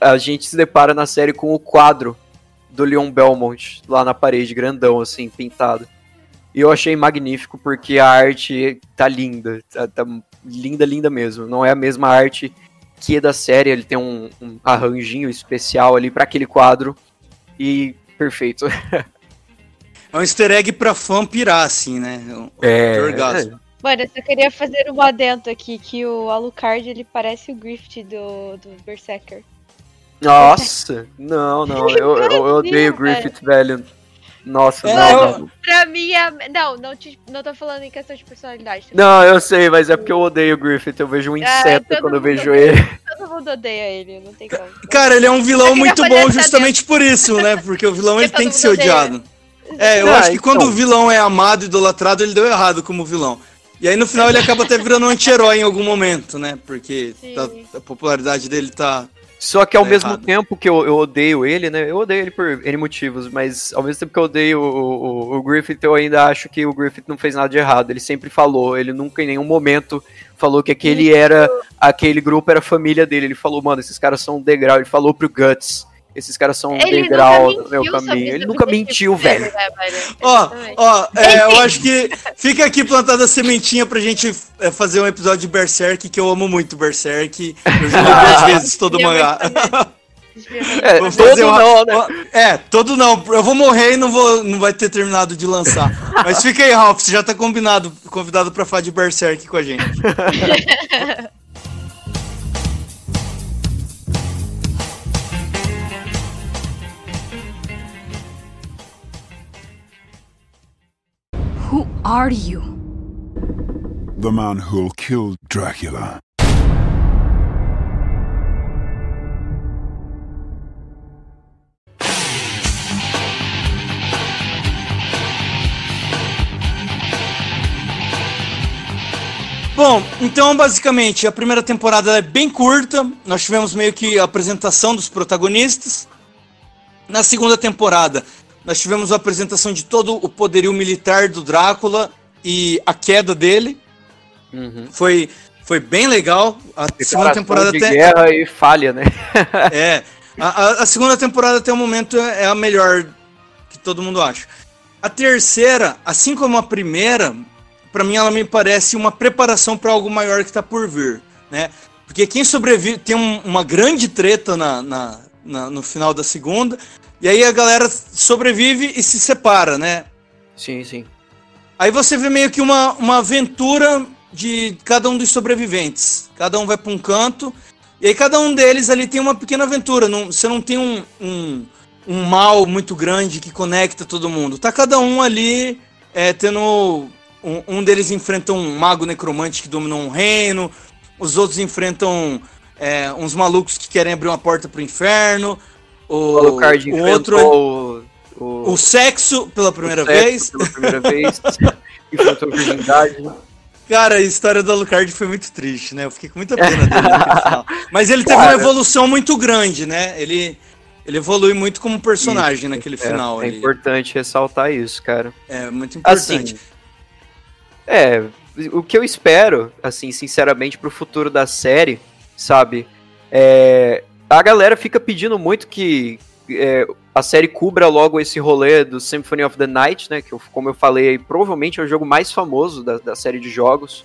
C: a gente se depara na série com o quadro do Leon Belmont lá na parede, grandão, assim, pintado. E eu achei magnífico porque a arte tá linda. Tá, tá linda, linda mesmo. Não é a mesma arte que é da série. Ele tem um, um arranjinho especial ali pra aquele quadro. E perfeito.
A: É um easter egg pra fã pirar, assim, né? Um-
C: É.
A: orgasmo.
B: Mano, eu só queria fazer um adendo aqui, que o Alucard, ele parece o Griffith do, do Berserker.
C: Nossa, não, não, eu, eu, eu odeio o Griffith, velho. Nossa,
A: É,
C: não, não.
B: Pra mim, é... não, não, te- não tô falando em questão de personalidade. tô
C: Não, eu sei, mas é porque eu odeio o Griffith. Eu vejo um inseto
B: todo
C: quando eu vejo
B: odeia.
C: ele.
B: Todo mundo odeia ele, não tem como.
A: Cara, ele é um vilão muito
B: fazer
A: bom justamente por isso, né? Porque o vilão ele tem que ser
B: odeia.
A: odiado. É, eu
C: Ah,
A: acho que quando
C: então.
A: o vilão é amado, idolatrado, ele deu errado como vilão. E aí no final ele acaba até virando um anti-herói em algum momento, né? Porque tá- a popularidade dele tá.
C: Só que ao
A: Tá
C: mesmo
A: errado.
C: tempo que eu, eu odeio ele, né? Eu odeio ele por N motivos, mas ao mesmo tempo que eu odeio o, o, o Griffith, eu ainda acho que o Griffith não fez nada de errado. Ele sempre falou, ele nunca em nenhum momento falou que aquele era. aquele grupo era a família dele. Ele falou, mano, esses caras são um degrau. Ele falou pro Guts. Esses caras são um
B: Ele
C: degrau no meu caminho. Ele nunca mentiu, velho.
B: né?
A: Ó, ó, é, eu acho que fica aqui plantada a sementinha pra gente é, fazer um episódio de Berserk, que eu amo muito Berserk. Eu joguei duas vezes todo mangá.
C: É,
A: Vou
C: todo
A: fazer uma-
C: não, né?
A: É, todo não. Eu vou morrer e não, vou, não vai ter terminado de lançar. Mas fica aí, Ralph, você já tá combinado, convidado pra falar de Berserk com a gente.
E: Who are you?
D: The man who'll kill Dracula.
A: Bom, então basicamente a primeira temporada é bem curta. Nós tivemos meio que a apresentação dos protagonistas. Na segunda temporada, nós tivemos a apresentação de todo o poderio militar do Drácula e a queda dele.
C: Uhum.
A: Foi, foi bem legal. A segunda temporada
C: de
A: até.
C: guerra e falha, né?
A: É. A, a- segunda temporada até o momento é a melhor que todo mundo acha. A terceira, assim como a primeira, pra mim ela me parece uma preparação pra algo maior que tá por vir, né? Porque quem sobrevive tem um- uma grande treta na, na- na- no final da segunda, e aí a galera sobrevive e se separa, né?
C: Sim, sim.
A: Aí você vê meio que uma, uma aventura de cada um dos sobreviventes. Cada um vai para um canto. E aí cada um deles ali tem uma pequena aventura. Não, você não tem um, um, um mal muito grande que conecta todo mundo. Tá cada um ali é, tendo um, um deles enfrenta um mago necromante que dominou um reino, os outros enfrentam é, uns malucos que querem abrir uma porta pro inferno. O,
C: O Alucard
A: o outro
C: o, o,
A: o sexo pela primeira
C: o sexo
A: vez.
C: Pela primeira vez. enfrentou a virgindade.
A: Cara, a história do Alucard foi muito triste, né? Eu fiquei com muita pena dele. Mas ele teve
C: Cara.
A: uma evolução muito grande, né? Ele, ele evolui muito como personagem naquele
C: É,
A: final.
C: é
A: ali.
C: importante ressaltar isso, cara.
A: É muito importante.
C: Assim, é, o que eu espero, assim, sinceramente, pro futuro da série, sabe? É, a galera fica pedindo muito que é, a série cubra logo esse rolê do Symphony of the Night, né? Que, eu- como eu falei, provavelmente é o jogo mais famoso da, da série de jogos.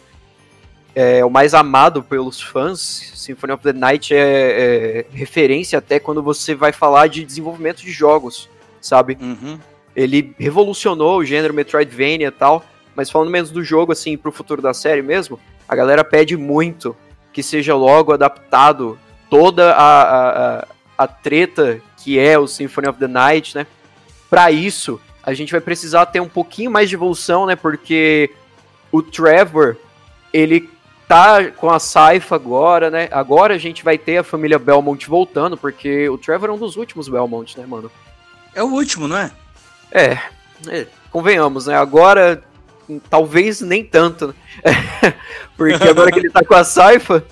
C: É o mais amado pelos fãs. Symphony of the Night é, é referência até quando você vai falar de desenvolvimento de jogos, sabe?
A: Uhum.
C: ele revolucionou o gênero Metroidvania e tal, mas falando menos do jogo, assim, pro futuro da série mesmo, a galera pede muito que seja logo adaptado toda a, a, a, treta que é o Symphony of the Night, né? Pra isso, a gente vai precisar ter um pouquinho mais de evolução, né? Porque o Trevor, ele tá com a Saifa agora, né? Agora a gente vai ter a família Belmont voltando, porque o Trevor é um dos últimos Belmont, né, mano?
A: É o último, não é?
C: É, é, convenhamos, né? Agora, hum, talvez nem tanto, né? Porque agora que ele tá com a Saifa,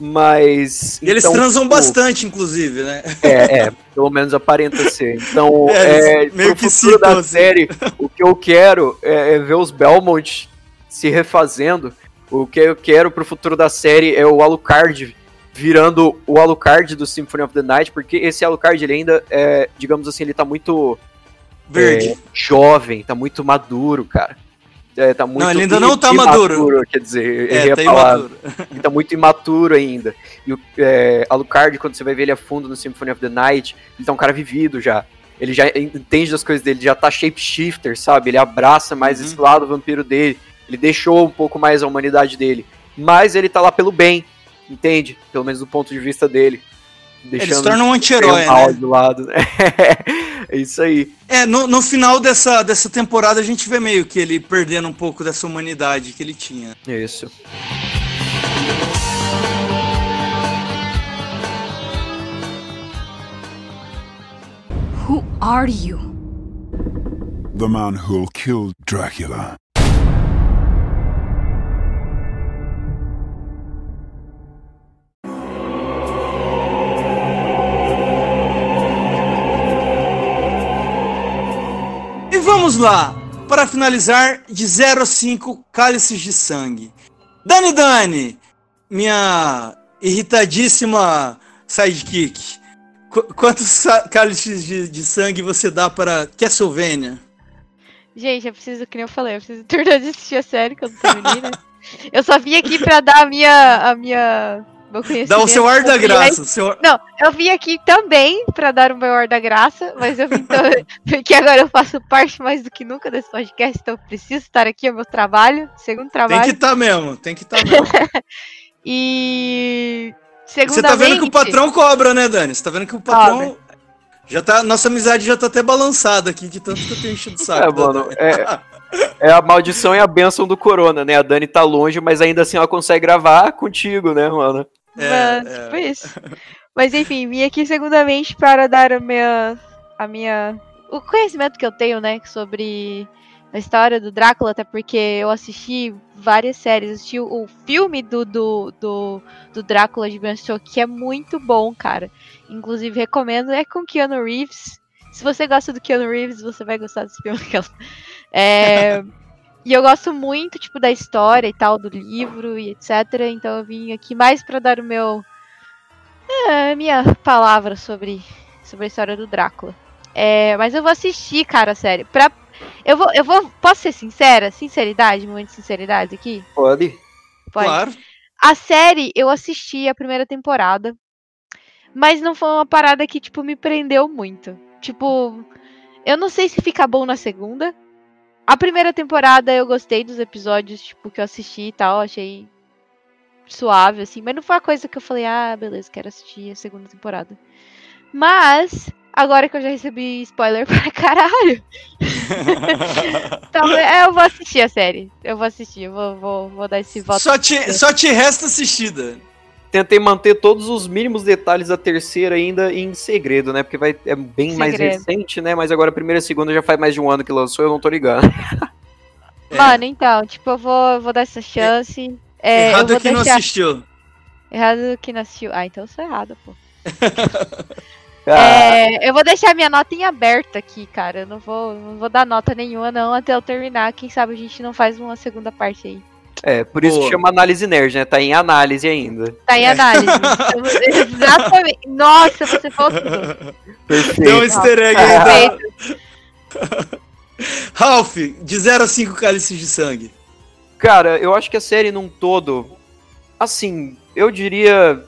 C: mas.
A: E eles
C: então,
A: transam
C: tipo,
A: bastante, inclusive, né?
C: É, é, pelo menos aparenta ser. Então,
A: É,
C: é,
A: meio que
C: futuro
A: citam,
C: da
A: assim.
C: série, o que eu quero é, é ver os Belmont se refazendo. O que eu quero pro futuro da série é o Alucard virando o Alucard do Symphony of the Night, porque esse Alucard, ele ainda, é, digamos assim, ele tá muito
A: Verde.
C: é, jovem, tá muito maduro, cara. É, tá muito
A: ele ainda não tá
C: imaturo,
A: maduro.
C: Quer dizer,
A: é, tá imaturo.
C: Ele tá muito imaturo ainda. E o é, Alucard, quando você vai ver ele a fundo no Symphony of the Night, ele tá um cara vivido já. Ele já entende das coisas dele, já tá shapeshifter, sabe? Ele abraça mais
A: Uhum.
C: esse lado vampiro dele. Ele deixou um pouco mais a humanidade dele. Mas ele tá lá pelo bem, entende? Pelo menos do ponto de vista dele.
A: Ele se torna um anti-herói, né?
C: do lado. é isso aí.
A: É, no, no final dessa, dessa temporada a gente vê meio que ele perdendo um pouco dessa humanidade que ele tinha.
C: Isso.
E: Who are you?
D: The man who'll kill Dracula.
A: Vamos lá, para finalizar, de 0 a 5 cálices de sangue. Dani Dani, minha irritadíssima sidekick, qu- quantos cálices de, de sangue você dá para Castlevania?
B: Gente, eu preciso, que nem eu falei, eu preciso terminar de assistir a série eu terminei, né? Eu só vim aqui pra dar a minha. a minha. Meu conhecimento.
A: Dá o seu ar da graça. seu-
B: Não, eu vim aqui também pra dar o meu ar da graça, mas eu vim também, porque agora eu faço parte mais do que nunca desse podcast, então eu preciso estar aqui, é o meu trabalho, segundo
A: Tem
B: trabalho.
A: que estar mesmo, tem que estar mesmo.
B: E.
A: Você tá
B: Segundamente,
A: vendo que o patrão cobra, né, Dani? Você tá vendo que o patrão. Já tá, nossa amizade já tá até balançada aqui, de tanto que eu tenho enchido o saco.
C: É, mano, é, é a maldição e a benção do corona, né? A Dani tá longe, mas ainda assim ela consegue gravar contigo, né, mano?
A: É,
B: Mas,
A: é.
B: tipo isso. Mas enfim, vim aqui segundamente para dar a minha, a minha. O conhecimento que eu tenho, né, sobre a história do Drácula, até porque eu assisti várias séries. Assisti o, o filme do, do, do, do Drácula de Bram Stoker, que é muito bom, cara. Inclusive, recomendo. É com Keanu Reeves. Se você gosta do Keanu Reeves, você vai gostar desse filme. É. E eu gosto muito, tipo, da história e tal, do livro e etc. Então eu vim aqui mais pra dar o meu. É, a minha palavra sobre, sobre a história do Drácula. É, mas eu vou assistir, cara, a série. Pra, eu vou, eu vou. Posso ser sincera? Sinceridade, momento de sinceridade aqui?
C: Pode.
B: Pode.
A: Claro.
B: A série, eu assisti a primeira temporada. Mas não foi uma parada que, tipo, me prendeu muito. Tipo, eu não sei se fica bom na segunda. A primeira temporada eu gostei dos episódios, tipo, que eu assisti e tal. Achei suave, assim. Mas não foi uma coisa que eu falei, ah, beleza, quero assistir a segunda temporada. Mas, Agora que eu já recebi spoiler pra caralho. então, é, eu vou assistir a série. Eu vou assistir, eu vou, vou, vou dar esse voto.
A: Só te, só te resta assistida.
C: Tentei manter todos os mínimos detalhes da terceira ainda em segredo, né? Porque vai, é bem mais
B: Segredo.
C: recente, né? Mas agora a primeira e a segunda já faz mais de um ano que lançou, eu não tô ligado.
A: É.
B: Mano, então, tipo, eu vou, eu vou dar essa chance. É, eu
A: Errado
B: vou
A: é que não
B: deixar-
A: assistiu.
B: Errado que não assistiu. Ah, então eu sou errada, pô.
C: Ah,
B: É, eu vou deixar minha nota em aberto aqui, cara. Eu não vou, não vou dar nota nenhuma, não, até eu terminar. Quem sabe a gente não faz uma segunda parte aí.
C: É, por isso
A: Boa.
C: que chama análise nerd, né? Tá em análise ainda.
B: Tá em análise. Exatamente. Nossa, você falou tudo.
A: Deu um easter egg aí.
B: Perfeito.
A: Ralph, de 0 a 5 cálices de sangue.
C: Cara, eu acho que a série num todo, assim, eu diria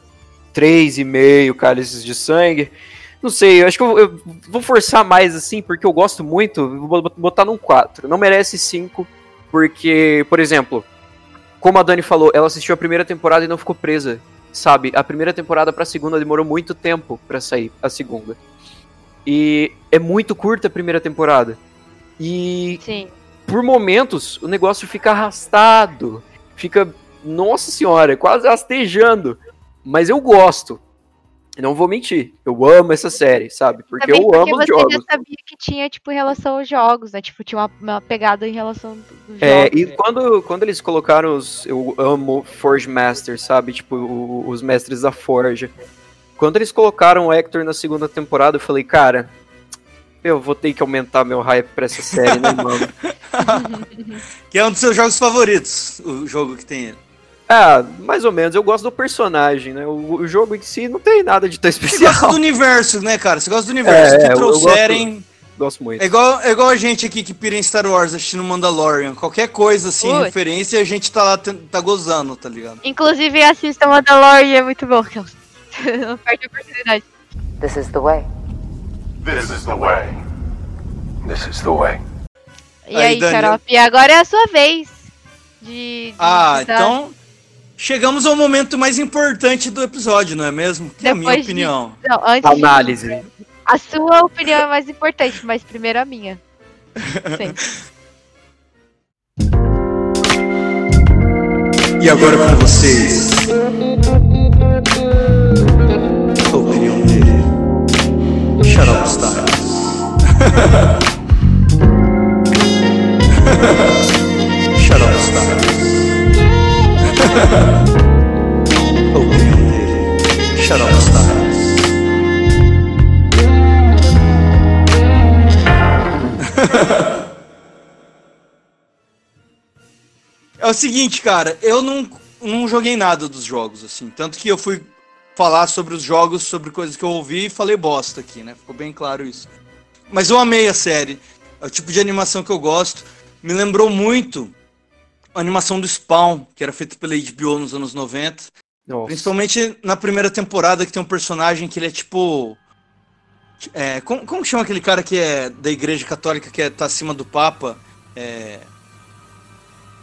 C: 3,5 cálices de sangue. Não sei, eu acho que eu, eu vou forçar mais assim, porque eu gosto muito, vou botar num 4. Não merece 5, porque, por exemplo, como a Dani falou, ela assistiu a primeira temporada e não ficou presa, sabe? A primeira temporada pra segunda demorou muito tempo pra sair, a segunda. E é muito curta a primeira temporada. E
B: Sim.
C: por momentos o negócio fica arrastado, fica, nossa senhora, quase rastejando. Mas eu gosto. Não vou mentir, eu amo essa série, sabe? Porque
B: Também
C: eu
B: porque
C: amo os
B: você
C: jogos.
B: já sabia que tinha, tipo, em relação aos jogos, né? Tipo, tinha uma, uma pegada em relação dos
C: É,
B: jogos.
C: e quando, quando eles colocaram os. Eu amo Forge Master, sabe? Tipo, o- os mestres da Forja. Quando eles colocaram o Hector na segunda temporada, eu falei, cara, eu vou ter que aumentar meu hype pra essa série, né, mano?
A: Que é um dos seus jogos favoritos, o jogo que tem ele.
C: Ah, mais ou menos, eu gosto do personagem, né? O, o jogo em si não tem nada de tão
A: Você gosta
C: especial.
A: do universo, né, cara? Você gosta do universo.
C: É,
A: que
C: eu- eu
A: trouxerem.
C: Gosto muito.
A: É igual, é igual a gente aqui que pira em Star Wars assistindo Mandalorian. Qualquer coisa, assim,
B: Putz.
A: referência, a gente tá lá, tá gozando, tá ligado?
B: Inclusive, assista Mandalorian, é muito bom. Não perde a oportunidade.
H: This is the way.
D: This is the way. This is the way.
B: E
A: Aí,
B: aí? Xarope, agora é a sua vez de... de
A: Ah, então. Chegamos ao momento mais importante do episódio, não é mesmo? Que é a minha
B: Depois de-
A: opinião.
B: Não, antes de-
C: Análise.
B: A sua opinião é mais importante, mas primeiro a minha. Sim.
A: E agora com vocês. A opinião dele. Xarope Styles. É o seguinte, cara, eu não, não joguei nada dos jogos, assim. Tanto que eu fui falar sobre os jogos, sobre coisas que eu ouvi e falei bosta aqui, né? Ficou bem claro isso. Mas eu amei a série. É o tipo de animação que eu gosto. Me lembrou muito a animação do Spawn, que era feita pela HBO nos anos 90.
C: Nossa.
A: Principalmente na primeira temporada, que tem um personagem que ele é tipo. É, como, como chama aquele cara que é da igreja católica que é, tá acima do Papa? É,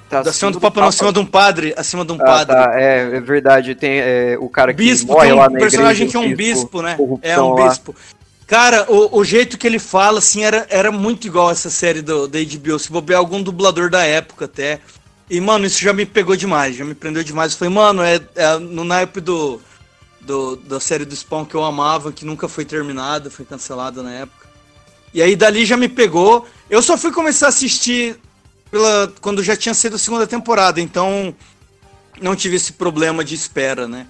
C: Tá
A: da acima
C: acima
A: do Papa, não, acima de um padre. Acima de um
C: Ah,
A: padre.
C: tá, é, é verdade. Tem é, o cara que
A: bispo,
C: morre
A: tem
C: lá
A: um
C: na
A: personagem
C: igreja,
A: que é um
C: o
A: bispo, né? É um
C: lá.
A: bispo. Cara, o, o jeito que ele fala, assim, era, era muito igual essa série do, da HBO. Se bobear algum dublador da época até. E, mano, isso já me pegou demais, já me prendeu demais. Eu falei, mano, é, é no naipe do, do, da série do Spawn que eu amava, que nunca foi terminada, foi cancelada na época. E aí dali já me pegou. Eu só fui começar a assistir pela, quando já tinha sido a segunda temporada, então não tive esse problema de espera, né?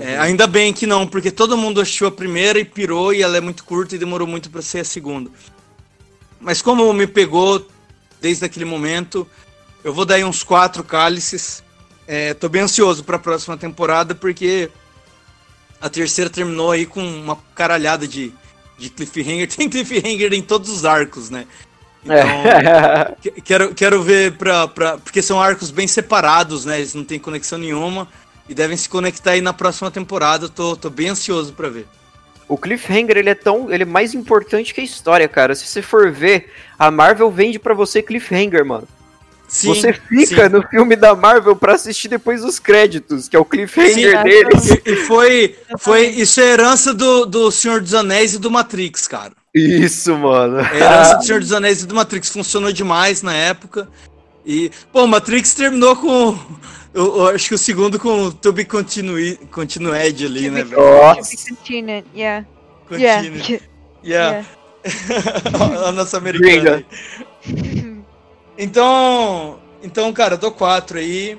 A: É, ainda bem que não, porque todo mundo assistiu a primeira e pirou e ela é muito curta e demorou muito pra ser a segunda. Mas como me pegou desde aquele momento, eu vou dar aí uns quatro cálices. É, tô bem ansioso pra próxima temporada porque a terceira terminou aí com uma caralhada de, de cliffhanger. Tem cliffhanger em todos os arcos, né? Então,
C: É.
A: que- Quero, quero ver pra, pra. Porque são arcos bem separados, né? Eles não têm conexão nenhuma. E devem se conectar aí na próxima temporada. Tô, tô bem ansioso pra ver.
C: O cliffhanger, ele é tão, ele é mais importante que a história, cara. Se você for ver, a Marvel vende pra você cliffhanger, mano.
A: Sim,
C: você fica
A: sim.
C: no filme da Marvel pra assistir depois os créditos, que é o cliffhanger
A: Sim,
C: deles.
A: E, e foi, foi. Isso é herança do, do Senhor dos Anéis e do Matrix, cara.
C: Isso, mano.
A: É herança do Senhor dos Anéis e do Matrix. Funcionou demais na época. E, pô, Matrix terminou com. Eu, eu acho que o segundo com o To Be Continue, Continued ali, né, velho?
C: Nossa.
B: Continue, yeah.
A: Continue.
B: Yeah.
A: Yeah.
B: yeah.
A: a nossa americana. Então, então, cara, eu dou quatro aí.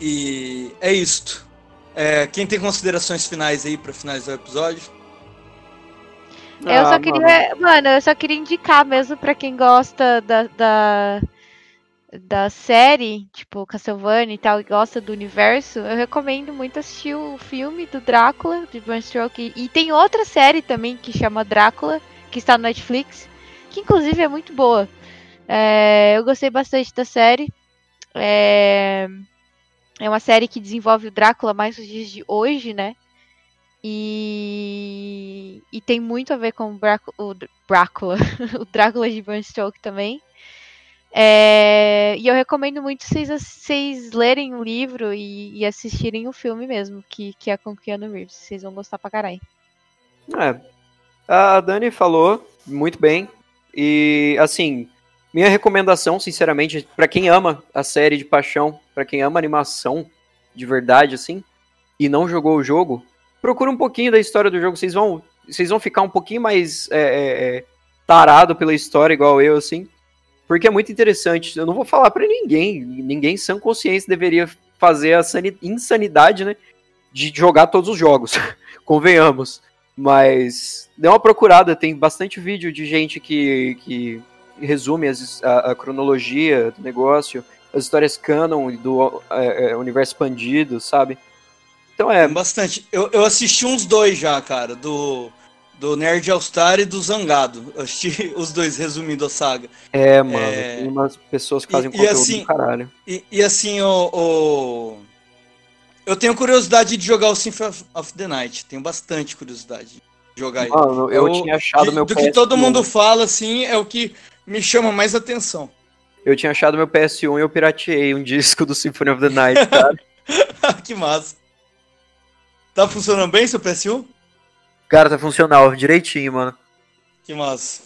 A: E é isto. É, quem tem considerações finais aí pra finalizar o episódio?
B: Eu só
C: Ah,
B: queria. Mano. eu só queria indicar mesmo pra quem gosta da, da, da série, tipo Castlevania e tal, e gosta do universo, eu recomendo muito assistir o filme do Drácula, de Bram Stoker. E tem outra série também que chama Drácula, que está no Netflix, que inclusive é muito boa. É, eu gostei bastante da série. É, é uma série que desenvolve o Drácula mais nos dias de hoje, né? E, e tem muito a ver com o, o Dr- Drácula, o Drácula de Bram Stoker também. É, e eu recomendo muito vocês, vocês lerem o livro e, e assistirem o filme mesmo, que, que é com Keanu Reeves. Vocês vão gostar pra caralho.
C: É. A Dani falou muito bem. E, assim, minha recomendação, sinceramente, pra quem ama a série de paixão, pra quem ama animação de verdade, assim, e não jogou o jogo, procura um pouquinho da história do jogo. Vocês vão, vocês vão ficar um pouquinho mais é, é, é, tarado pela história, igual eu, assim. Porque é muito interessante. Eu não vou falar pra ninguém. Ninguém sem consciência deveria fazer a sani- insanidade, né? De jogar todos os jogos. Convenhamos. Mas dê uma procurada, tem bastante vídeo de gente que, que resume as- a, a cronologia do negócio, as histórias canon do é, é, universo expandido, sabe? Então é,
A: bastante. Eu, eu assisti uns dois já, cara, do, do Nerd All-Star e do Zangado. Eu assisti os dois resumindo a saga.
C: é, mano,
A: É.
C: tem umas pessoas que fazem
A: E- e
C: conteúdo
A: assim,
C: do caralho.
A: E, e assim, o, o- Eu tenho curiosidade de jogar o Symphony of- the Night. Tenho bastante curiosidade de jogar ele.
C: Mano, eu
A: Eu-
C: tinha achado
A: De-
C: meu
A: do que todo
C: PS1.
A: mundo fala, assim, é o que me chama mais atenção.
C: Eu tinha achado meu PS1 e eu pirateei um disco do Symphony of the Night, sabe?
A: que massa. Tá funcionando bem seu PS1?
C: Cara, tá funcional, direitinho, mano.
A: Que massa.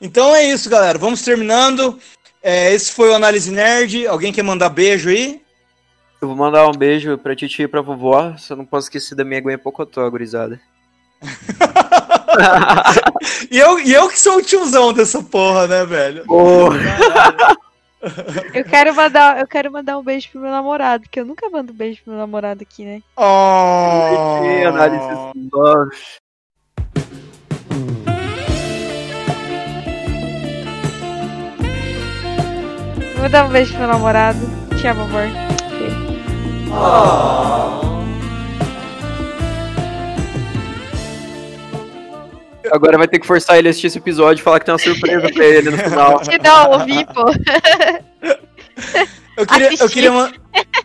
A: Então é isso, galera. Vamos terminando. É, esse foi o Análise Nerd. Alguém quer mandar beijo aí?
C: Eu vou mandar um beijo pra Titi e pra vovó, só não posso esquecer da minha Gwen Pocotó, gurizada.
A: E eu, e eu que sou o tiozão dessa porra, né, velho?
B: Eu quero mandar, eu quero mandar um beijo pro meu namorado, que eu nunca mando beijo pro meu namorado aqui, né?
A: Oh.
C: Análise.
B: Vou dar um beijo pro meu namorado. Te amo, amor.
C: Agora vai ter que forçar ele a assistir esse episódio e falar que tem uma surpresa pra ele no final.
B: Te não, ouvi, pô.
A: Eu queria, eu, queria,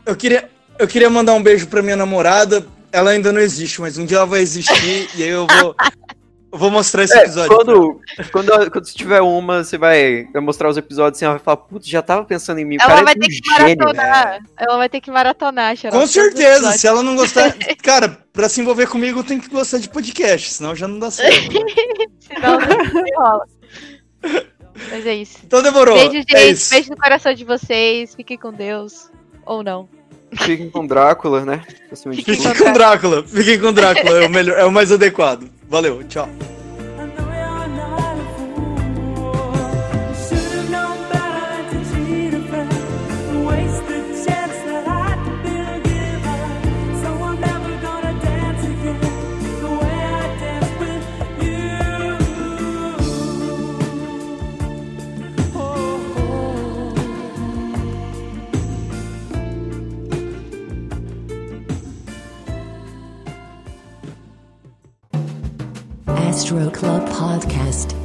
A: eu, queria, eu queria mandar um beijo pra minha namorada. Ela ainda não existe, mas um dia ela vai existir e aí eu vou, eu vou mostrar esse
C: É,
A: episódio.
C: quando, quando, quando você tiver uma, você vai, mostrar os episódios assim, ela vai falar, putz, já tava pensando em mim.
B: Ela
C: cara
B: vai
C: é
B: ter
C: um
B: que
C: gênio,
B: maratonar. Ela vai ter que maratonar, Xarope,
A: Com certeza, se ela não gostar. Cara, pra se envolver comigo tem que gostar de podcast, senão já não dá certo.
B: Senão não rola. Mas é isso.
A: Então demorou.
B: Beijo, gente.
A: é isso.
B: Beijo no coração de vocês. Fiquem com Deus. Ou não.
C: Fiquem com Drácula, né?
B: Fiquem
A: com Drácula. Fiquem com Drácula. É o, melhor, é o mais adequado. Valeu, tchau.
I: Astro Club Podcast.